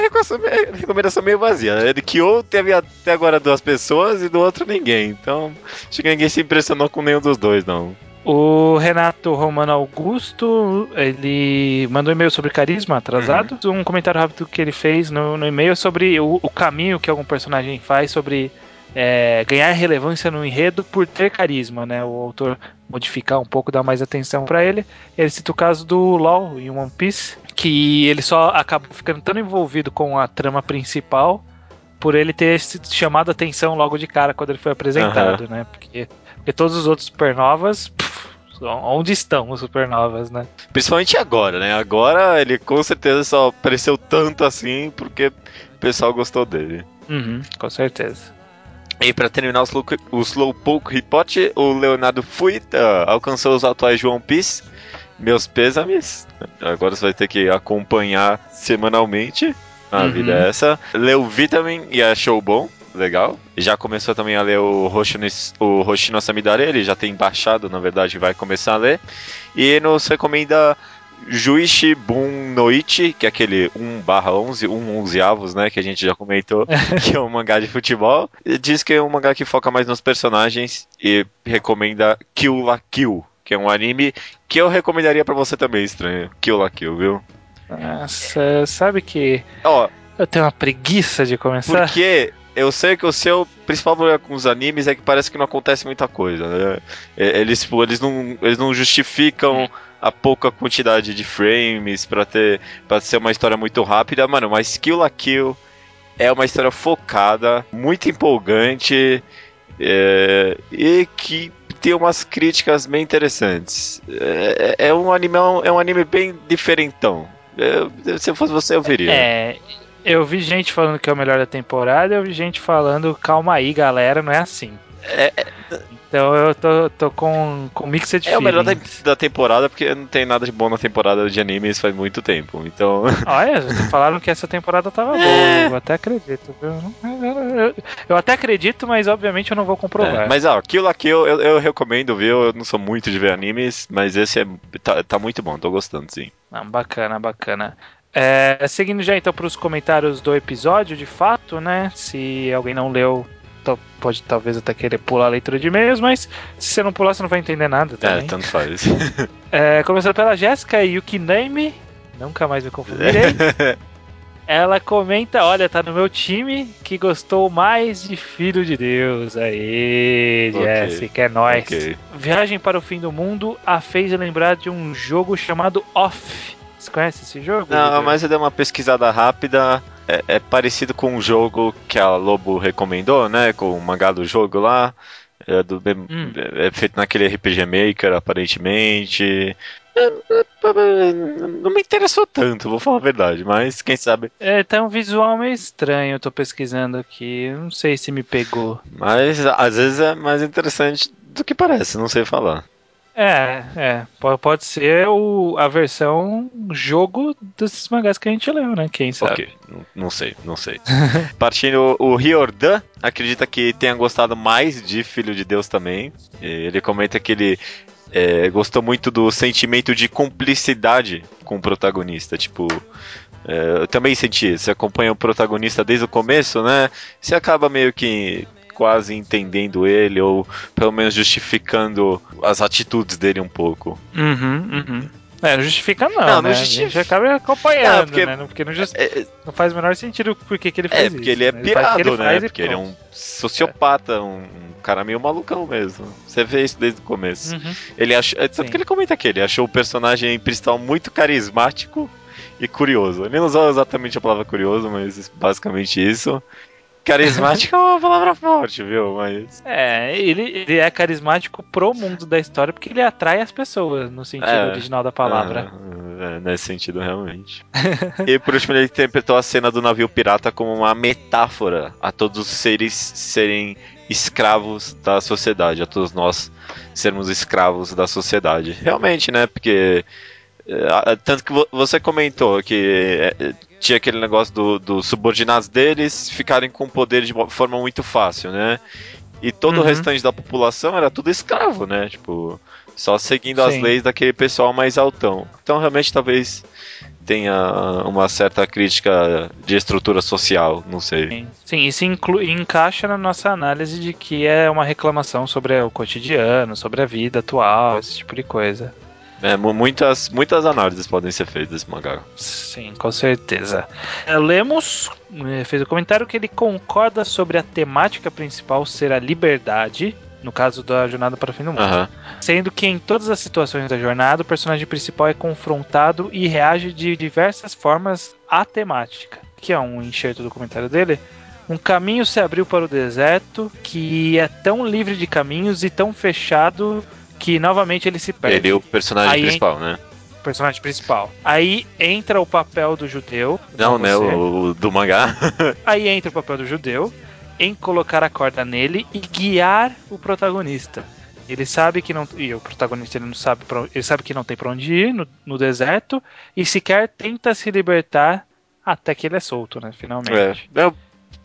recomendação meio vazia. De que ou teve até agora duas pessoas e do outro ninguém. Então, acho que ninguém se impressionou com nenhum dos dois, não. O Renato Romano Augusto, ele mandou um e-mail sobre carisma atrasado. Uhum. Um comentário rápido que ele fez no, no e-mail sobre o, o, caminho que algum personagem faz sobre é, ganhar relevância no enredo por ter carisma, né? O autor modificar um pouco, dar mais atenção para ele. Ele cita o caso do LoL em One Piece, que ele só acaba ficando tão envolvido com a trama principal por ele ter chamado a atenção logo de cara quando ele foi apresentado, né? Porque, porque todos os outros supernovas. Onde estão os supernovas, né? Principalmente agora, né? Agora ele com certeza só apareceu tanto assim porque o pessoal gostou dele. Uhum, com certeza. E para terminar o, slow, o Slowpoke Report, o Leonardo Fuita alcançou os atuais João Piece. Meus pêsames. Agora você vai ter que acompanhar semanalmente. A uhum. vida é essa. Leu Vitamin e achou bom. Legal. Já começou também a ler o Hoshino, o Hoshino Samidare. Ele já tem baixado, na verdade, vai começar a ler. E nos recomenda Juichi Bun Noichi, que é aquele 1 barra 11, 1 11 avos, né, que a gente já comentou, que é um mangá de futebol. E diz que é um mangá que foca mais nos personagens e recomenda Kill la Kill, que é um anime que eu recomendaria para você também, estranho. Kill la Kill, viu? Nossa, sabe que Ó, eu tenho uma preguiça de começar. Porque eu sei que o seu principal problema com os animes é que parece que não acontece muita coisa, né? Eles, tipo, eles, não, eles não justificam a pouca quantidade de frames para ter para ser uma história muito rápida, mano, mas Kill la Kill é uma história focada, muito empolgante é, e que tem umas críticas bem interessantes. É, é, um anime é um anime bem diferentão. É, se eu fosse você, eu veria. É, eu vi gente falando que é o melhor da temporada, eu vi gente falando, calma aí, galera, não é assim. É, é então eu tô, tô com, com mixed É o melhor da, da, temporada, porque não tem nada de bom na temporada de animes faz muito tempo. Então. Olha, falaram que essa temporada tava boa. É. Eu até acredito, viu? Eu, eu, até acredito, mas obviamente eu não vou comprovar. É, mas ó, Kill la Kill eu, eu recomendo, viu? Eu não sou muito de ver animes, mas esse é, tá, tá muito bom, tô gostando, sim. Ah, bacana, bacana. É, seguindo já então para os comentários do episódio, de fato, né? Se alguém não leu, pode talvez até querer pular a leitura de e-mails, mas se você não pular, você não vai entender nada também. É, tanto faz. é, começando pela Jéssica Yukiname, nunca mais me confundirei. Ela comenta, olha, tá no meu time que gostou mais de Filho de Deus. Aí, okay. É nóis. Okay. Viagem para o Fim do Mundo a fez lembrar de um jogo chamado Off você conhece esse jogo? Não, mas eu dei uma pesquisada rápida. É, é, parecido com um jogo que a Lobo recomendou, né? Com o mangá do jogo lá. É, do, hum. é feito naquele RPG Maker, aparentemente. Não me interessou tanto, vou falar a verdade, mas quem sabe. É, tá um visual meio estranho, eu tô pesquisando aqui. Não sei se me pegou. Mas às vezes é mais interessante do que parece, não sei falar. É, é. Pode ser o, a versão jogo desses mangás que a gente leu, né? Quem sabe? Ok, não, não sei, não sei. Partindo, o Riordan acredita que tenha gostado mais de Filho de Deus também. Ele comenta que ele é, gostou muito do sentimento de cumplicidade com o protagonista. Tipo, é, eu também senti. Você acompanha o protagonista desde o começo, né? Você acaba meio que quase entendendo ele, ou pelo menos justificando as atitudes dele um pouco. Uhum, uhum. É, não justifica não, não, né? Não justifica. A gente acaba acompanhando, não, porque, né? Porque não, just... é, não faz o menor sentido por que, ele fez É, porque ele é né? pirado, ele né? Porque ele é um sociopata, um cara meio malucão mesmo. Você vê isso desde o começo. Uhum. Ele achou, é, tanto que ele comenta aqui, ele achou o personagem principal muito carismático e curioso. Ele não usou exatamente a palavra curioso, mas basicamente isso. Carismático é uma palavra forte, viu? Mas. É, ele, ele é carismático pro mundo da história porque ele atrai as pessoas, no sentido é, original da palavra. É, é, nesse sentido, realmente. e por último, ele interpretou a cena do navio pirata como uma metáfora a todos os seres serem escravos da sociedade, a todos nós sermos escravos da sociedade. Realmente, né? Porque. É, tanto que você comentou que é, tinha aquele negócio dos do subordinados deles ficarem com poder de forma muito fácil, né? E todo uhum. o restante da população era tudo escravo, né? Tipo, só seguindo Sim. as leis daquele pessoal mais altão. Então, realmente, talvez tenha uma certa crítica de estrutura social, não sei. Sim, Sim isso inclui, encaixa na nossa análise de que é uma reclamação sobre o cotidiano, sobre a vida atual, esse tipo de coisa. É, muitas, muitas análises podem ser feitas desse mangá. Sim, com certeza. É, Lemos é, fez o um comentário que ele concorda sobre a temática principal ser a liberdade, no caso da jornada para o fim do mundo. Uhum. Sendo que em todas as situações da jornada, o personagem principal é confrontado e reage de diversas formas à temática. Que é um enxerto do comentário dele. Um caminho se abriu para o deserto que é tão livre de caminhos e tão fechado que novamente ele se perde. Ele é o personagem Aí, principal, né? personagem principal. Aí entra o papel do judeu. Não, né? O, o do mangá. Aí entra o papel do judeu em colocar a corda nele e guiar o protagonista. Ele sabe que não. E o protagonista ele não sabe pra, Ele sabe que não tem pra onde ir no, no deserto. E sequer tenta se libertar até que ele é solto, né? É. Finalmente. Eu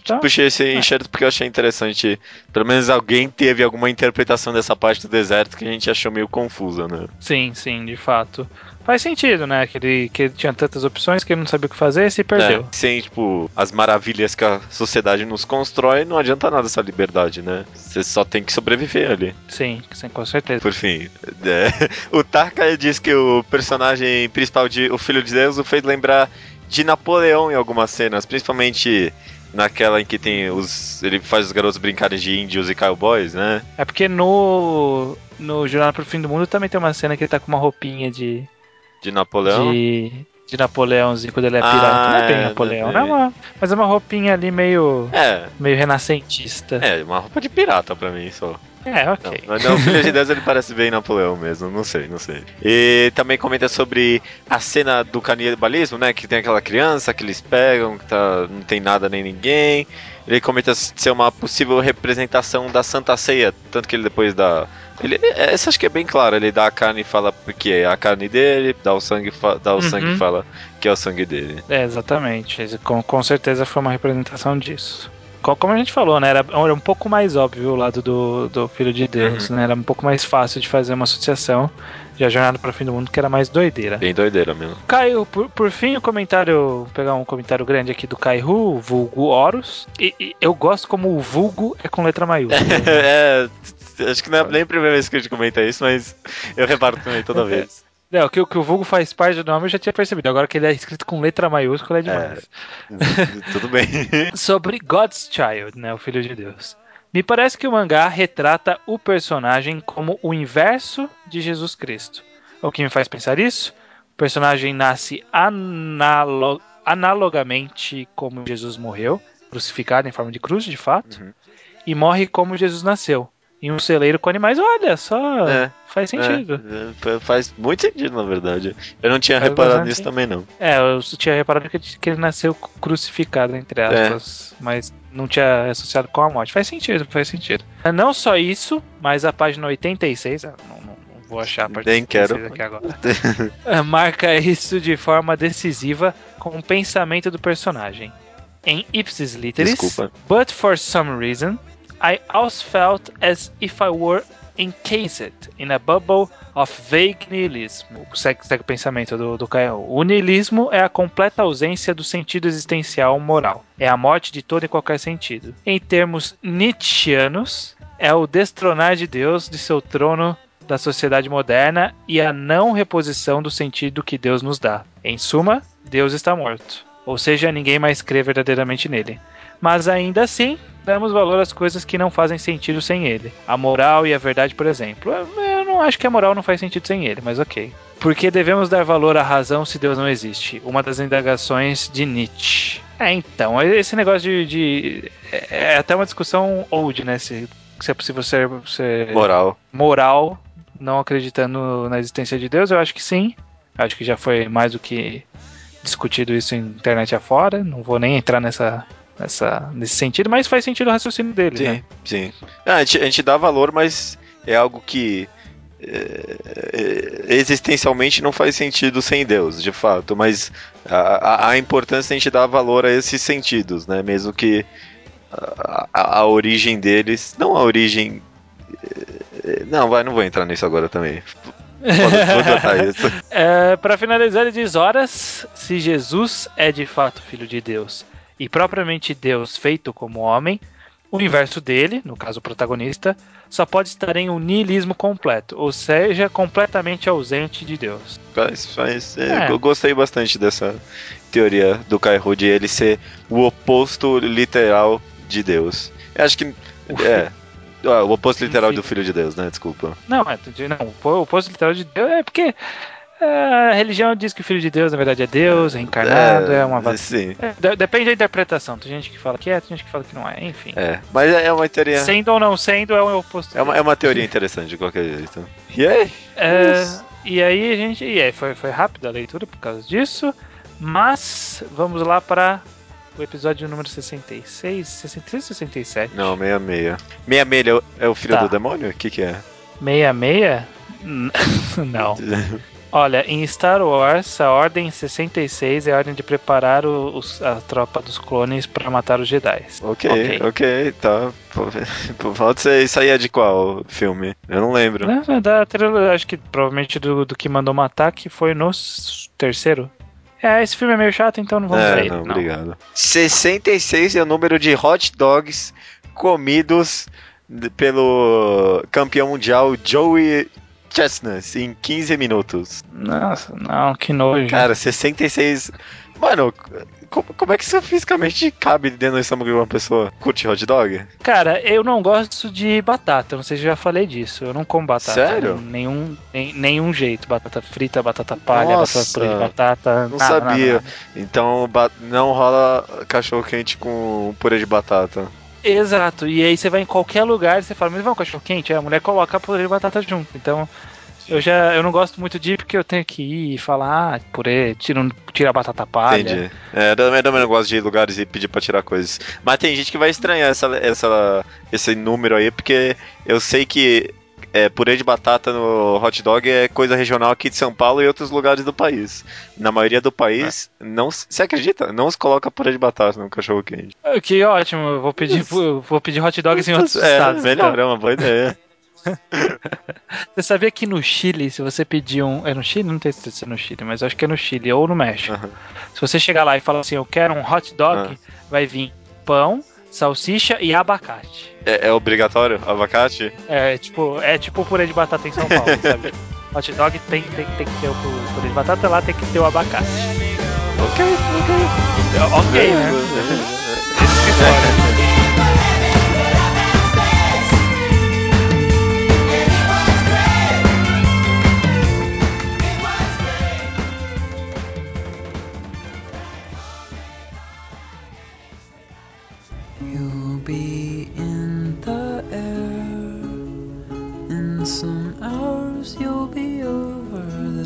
Então, puxei esse enxerto porque eu achei interessante. Pelo menos alguém teve alguma interpretação dessa parte do deserto que a gente achou meio confusa, né? sim, sim, de fato. Faz sentido, né? Que ele, que ele tinha tantas opções que ele não sabia o que fazer e se perdeu. É, sem, tipo, as maravilhas que a sociedade nos constrói, não adianta nada essa liberdade, né? Você só tem que sobreviver ali. Sim, sim, com certeza. Por fim, é, o Tarka diz que o personagem principal de O Filho de Deus o fez lembrar de Napoleão em algumas cenas, principalmente naquela em que tem os. ele faz os garotos brincarem de índios e cowboys, né? É porque no. No Jornada pro Fim do Mundo também tem uma cena que ele tá com uma roupinha de. De Napoleão. De, de Napoleãozinho quando ele é Ah, pirata. não é bem é, Napoleão, né? Uma, mas é uma roupinha ali meio. É, meio renascentista. é, uma roupa de pirata pra mim só. É, Não, ok. mas não, o Filho de Deus ele parece bem Napoleão mesmo, não sei, não sei. E também comenta sobre a cena do canibalismo, né? Que tem aquela criança que eles pegam, que tá, não tem nada nem ninguém. Ele comenta ser uma possível representação da Santa Ceia, tanto que ele depois dá. Ele, essa acho que é bem claro, ele dá a carne e fala que é a carne dele, dá o sangue, dá o Uhum. sangue e fala que é o sangue dele. É, exatamente. Com, com certeza foi uma representação disso. Co- Como a gente falou, né? Era, era um pouco mais óbvio o lado do, do Filho de Deus, Uhum. né? Era um pouco mais fácil de fazer uma associação de A Jornada para o Fim do Mundo, que era mais doideira. Bem doideira mesmo. Caio, por, por fim, o comentário. Vou pegar um comentário grande aqui do Kaihu, vulgo Horus. E, e eu gosto como o vulgo é com letra maiúscula. é, acho que não é nem a primeira vez que a gente comenta isso, mas eu reparo também toda vez. Não, que, o- que o vulgo faz parte do nome eu já tinha percebido. Agora que ele é escrito com letra maiúscula é demais. Tudo bem. Sobre God's Child, né, o Filho de Deus. Me parece que o mangá retrata o personagem como o inverso de Jesus Cristo. O que me faz pensar isso? O personagem nasce analo- analogamente como Jesus morreu, crucificado em forma de cruz, de fato, Uhum. e morre como Jesus nasceu, em um celeiro com animais. Olha só, É, faz sentido. É, fa- faz muito sentido, na verdade. Eu não tinha Faz reparado nisso também, não. É, eu tinha reparado que, que ele nasceu crucificado, entre aspas, mas não tinha associado com a morte. Faz sentido, faz sentido. É, Não só isso, mas a página 86, eu não, não- vou achar a página Nem quero. 86 aqui agora, é, marca isso de forma decisiva com o pensamento do personagem. Em ipsis literis, Desculpa. but for some reason, I also felt as if I were encased in a bubble of vague nihilism. Segue, segue o pensamento do, do Caio. O nihilismo é a completa ausência do sentido existencial moral. É a morte de todo e qualquer sentido. Em termos nietzschianos, é o destronar de Deus de seu trono da sociedade moderna e a não reposição do sentido que Deus nos dá. Em suma, Deus está morto. Ou seja, ninguém mais crê verdadeiramente nele. Mas ainda assim, damos valor às coisas que não fazem sentido sem ele. A moral e a verdade, por exemplo. Eu não acho que a moral não faz sentido sem ele, mas ok. Porque devemos dar valor à razão se Deus não existe? Uma das indagações de Nietzsche. É, então, esse negócio de. de- é é até uma discussão old, né? Se, se é possível ser, ser Moral. moral, não acreditando na existência de Deus, eu acho que sim. Acho que já foi mais do que discutido isso em internet afora. Não vou nem entrar nessa, nessa, nesse sentido, mas faz sentido o raciocínio dele, Sim, né? sim. Ah, a, gente, a gente dá valor, mas é algo que é, é, existencialmente não faz sentido sem Deus, de fato. Mas a, a, importância é a gente dar valor a esses sentidos, né? Mesmo que a, a- a origem deles. Não a origem. é, Não, vai, não vou entrar nisso agora também. É, para finalizar, ele diz: Horas, se Jesus é de fato filho de Deus e propriamente Deus feito como homem, o universo dele, no caso o protagonista, só pode estar em um niilismo completo, ou seja, completamente ausente de Deus. Faz, faz, é, É. Eu gostei bastante dessa teoria do Cairo de ele ser o oposto literal de Deus. Eu acho que. O é. Ah, o oposto literal do filho de Deus, né? Desculpa. Não, é, não. O oposto literal de Deus é porque a religião diz que o filho de Deus, na verdade, é Deus, é encarnado, é, é uma Sim. É, depende da interpretação. Tem gente que fala que é, tem gente que fala que não é, enfim. É, mas é uma teoria. Sendo ou não sendo, é o oposto. É uma, é uma teoria interessante de qualquer jeito. E aí? É, e aí a gente. E aí, foi, foi rápida a leitura por causa disso. Mas vamos lá para o episódio número 66. 66 ou 67? Não, 66. 66 é o, é o filho Tá. do demônio? O que, que é? 66? não. Olha, em Star Wars, a Ordem 66 é a ordem de preparar os- a tropa dos clones para matar os Jedi. Ok, Ok. tá. Pode ser. Isso aí é de qual filme? Eu não lembro. É Da trilogia, acho que provavelmente do, do que mandou matar, que foi no terceiro. É, esse filme é meio chato, então não vamos É, ver não, não. obrigado. 66 é o número de hot dogs comidos pelo campeão mundial Joey Chestnut em 15 minutos. Nossa, não, que nojo. Cara, 66. Mano, como, como é que isso fisicamente cabe dentro do estômago de uma pessoa? Curte hot dog? Cara, eu não gosto de batata, não sei se eu já falei disso. Eu não como batata. Sério? Nenhum, nem, nenhum jeito. Batata frita, batata palha, Nossa, batata purê de batata. Não nada, sabia. nada, nada. Então não rola cachorro quente com purê de batata. Exato, e aí você vai em qualquer lugar e você fala, mas vai um cachorro quente? Aí a mulher coloca purê de batata junto. Então, eu já eu não gosto muito de ir porque eu tenho que ir e falar, ah, purê, tira, tira a batata palha. Entendi. É, eu também também não gosto de ir em lugares e pedir pra tirar coisas. Mas tem gente que vai estranhar essa, essa, esse número aí, porque eu sei que é, purê de batata no hot dog é coisa regional aqui de São Paulo e outros lugares do país. Na maioria do país, não se você acredita? Não se coloca purê de batata no cachorro quente. Ah, Que ótimo, eu vou pedir, eu vou pedir hot dogs em outros é, estados. melhor, é uma boa ideia. Você sabia que no Chile, se você pedir um. É no Chile? Não tem certeza se é no Chile, mas acho que é no Chile ou no México. Se você chegar lá e falar assim, eu quero um hot dog, Ah. vai vir pão, salsicha e abacate. É, é obrigatório? Abacate? É tipo, é tipo purê de batata em São Paulo, sabe? Hot dog tem, tem, tem que ter o pu- purê de batata, lá tem que ter o abacate. Ok, ok. Ok, né? Esse que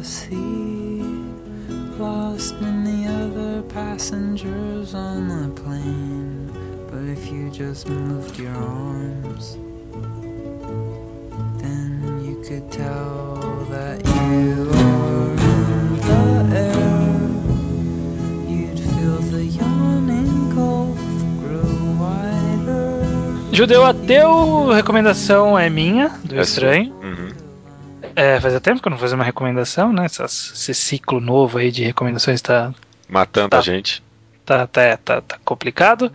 the sea. Lost in the other passengers on the plane. But if you just moved your arms, then you could tell that you are in the air. You'd feel the yawning gulf grow wider. Judeu Ateu, recomendação é minha, do É Estranho. É, fazia tempo que eu não fazia uma recomendação, né? Esse ciclo novo aí de recomendações tá, Matando Tá. a gente. tá, tá, tá, tá complicado.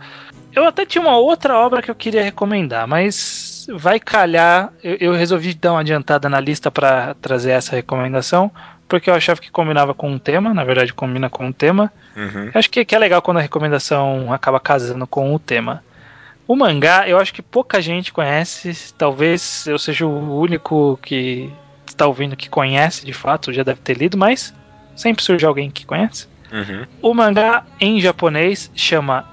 Eu até tinha uma outra obra que eu queria recomendar, mas vai calhar. Eu, eu resolvi dar uma adiantada na lista para trazer essa recomendação, porque eu achava que combinava com um tema, na verdade combina com um tema. Uhum. Eu acho que, que é legal quando a recomendação acaba casando com o tema. O mangá, eu acho que pouca gente conhece, talvez eu seja o único que está ouvindo que conhece de fato, já deve ter lido, mas sempre surge alguém que conhece. Uhum. O mangá em japonês chama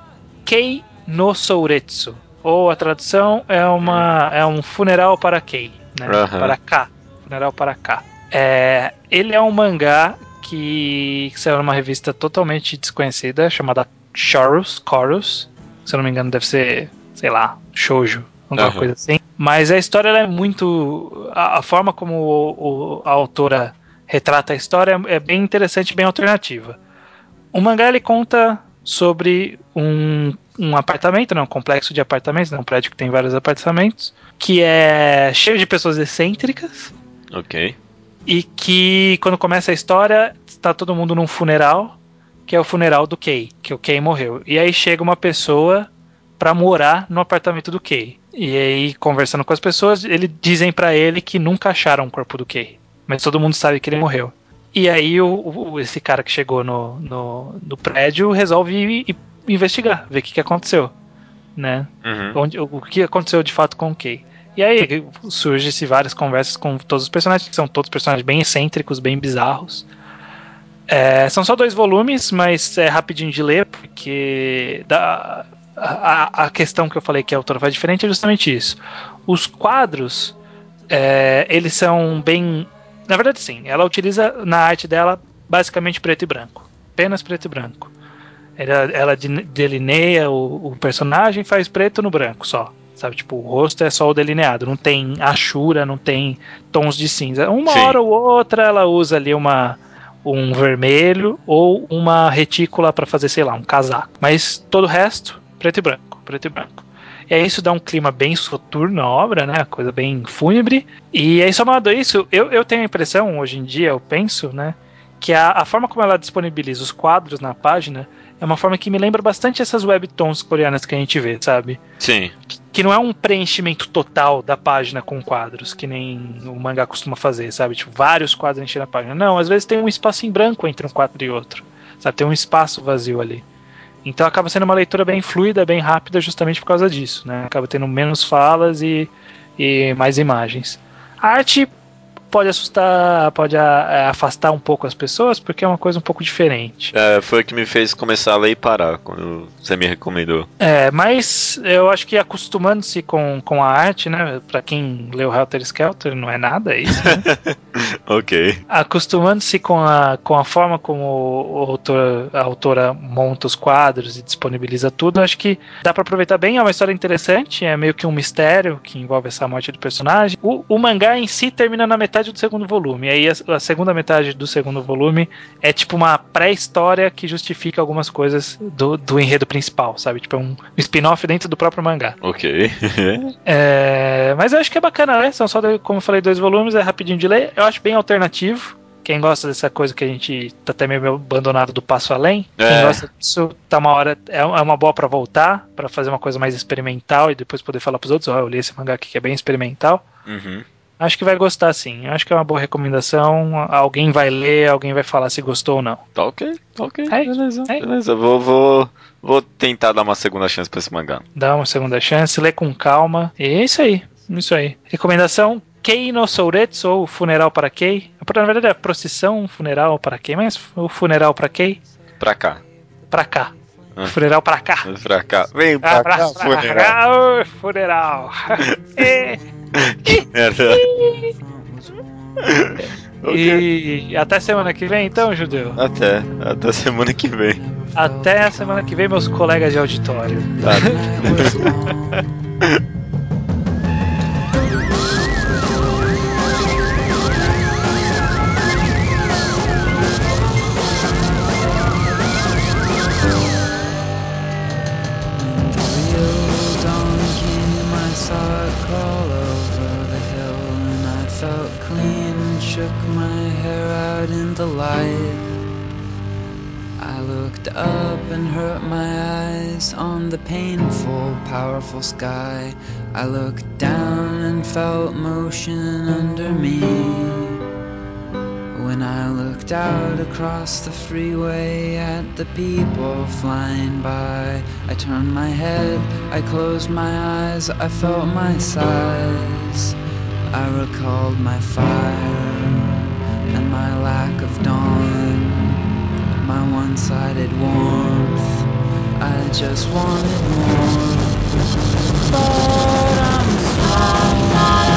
Kei no Souretsu, ou a tradução é uma é um funeral para Kei, né? Aham. Para K, funeral para K. É, ele é um mangá que, que saiu numa revista totalmente desconhecida chamada Chorus, Chorus. Se eu não me engano, deve ser, sei lá, shoujo, alguma Aham. coisa assim. Mas a história é muito. A, a forma como o- o- a autora retrata a história é, é bem interessante, bem alternativa. O mangá ele conta sobre um, um apartamento, né, um complexo de apartamentos, né, um prédio que tem vários apartamentos, que é cheio de pessoas excêntricas Ok. e que quando começa a história está todo mundo num funeral, que é o funeral do Kei, que o Kei morreu. E aí chega uma pessoa pra morar no apartamento do Kei. E aí conversando com as pessoas, eles dizem pra ele que nunca acharam o corpo do Kei, mas todo mundo sabe que ele morreu. E aí o, o- esse cara que chegou no, no, no prédio resolve ir, investigar, ver o que, que aconteceu, né? Uhum. Onde, o, o que aconteceu de fato com o Kei. E aí surge-se várias conversas com todos os personagens, que são todos personagens bem excêntricos, bem bizarros. É, são só dois volumes, mas é rapidinho de ler, porque da, a, a questão que eu falei que a autora faz diferente é justamente isso. Os quadros, é, eles são bem. Na verdade, sim, ela utiliza na arte dela basicamente preto e branco. Apenas preto e branco. Ela, ela delineia o, o personagem faz preto no branco só. Sabe, tipo, o rosto é só o delineado, não tem achura, não tem tons de cinza. Uma Sim. hora ou outra ela usa ali uma um vermelho ou uma retícula para fazer, sei lá, um casaco. Mas todo o resto, preto e branco, preto e branco. E aí isso dá um clima bem soturno à obra, né? Coisa bem fúnebre. E aí, somado a isso, eu, eu tenho a impressão, hoje em dia, eu penso, né? Que a, a forma como ela disponibiliza os quadros na página é uma forma que me lembra bastante essas webtoons coreanas que a gente vê, sabe? Sim. Que, que não é um preenchimento total da página com quadros, que nem o mangá costuma fazer, sabe? Tipo, vários quadros enchendo a página. Não, às vezes tem um espaço em branco entre um quadro e outro. Sabe? Tem um espaço vazio ali. Então acaba sendo uma leitura bem fluida, bem rápida, justamente por causa disso, né? Acaba tendo menos falas e, e mais imagens. A arte pode assustar, pode é, afastar um pouco as pessoas, porque é uma coisa um pouco diferente. É, foi o que me fez começar a ler e parar, quando você me recomendou. É, mas eu acho que acostumando-se com, com a arte, né, pra quem leu Helter Skelter, não é nada, é isso, né? ok. Acostumando-se com a, com a forma como o autor, a autora monta os quadros e disponibiliza tudo, acho que dá para aproveitar bem, é uma história interessante, é meio que um mistério que envolve essa morte do personagem. O, o mangá em si termina na metade metade do segundo volume. E aí a, a segunda metade do segundo volume é tipo uma pré-história que justifica algumas coisas do, do enredo principal, sabe? Tipo, é um spin-off dentro do próprio mangá. Ok. é, mas eu acho que é bacana, né? São só, como eu falei, dois volumes, é rapidinho de ler. Eu acho bem alternativo. Quem gosta dessa coisa que a gente tá até meio abandonado do passo além, é. quem gosta disso, tá uma hora, é, é uma boa para voltar, para fazer uma coisa mais experimental e depois poder falar pros outros, ó, oh, eu li esse mangá aqui que é bem experimental. Uhum. Acho que vai gostar sim. Acho que é uma boa recomendação. Alguém vai ler, alguém vai falar se gostou ou não. Tá ok, tá ok. É, beleza, é. beleza. Vou, vou, vou tentar dar uma segunda chance pra esse mangá. Dá uma segunda chance, lê com calma. E é isso aí. Isso aí. Recomendação: Kei no Souretsu, ou Funeral para Kei. Na verdade é procissão, funeral para Kei, mas o funeral para Kei. Pra cá. Pra cá. Ah. Funeral pra cá. Pra cá. Vem pra, ah, pra cá, pra funeral. Cá, funeral. que merda. okay. E até semana que vem, então, judeu? Até. Até semana que vem. Até a semana que vem, meus colegas de auditório. Tá. the painful, powerful sky. I looked down and felt motion under me. When I looked out across the freeway at the people flying by, I turned my head, I closed my eyes, I felt my size. I recalled my fire and my lack of dawn, my one sided warmth. I just wanted more. But I'm small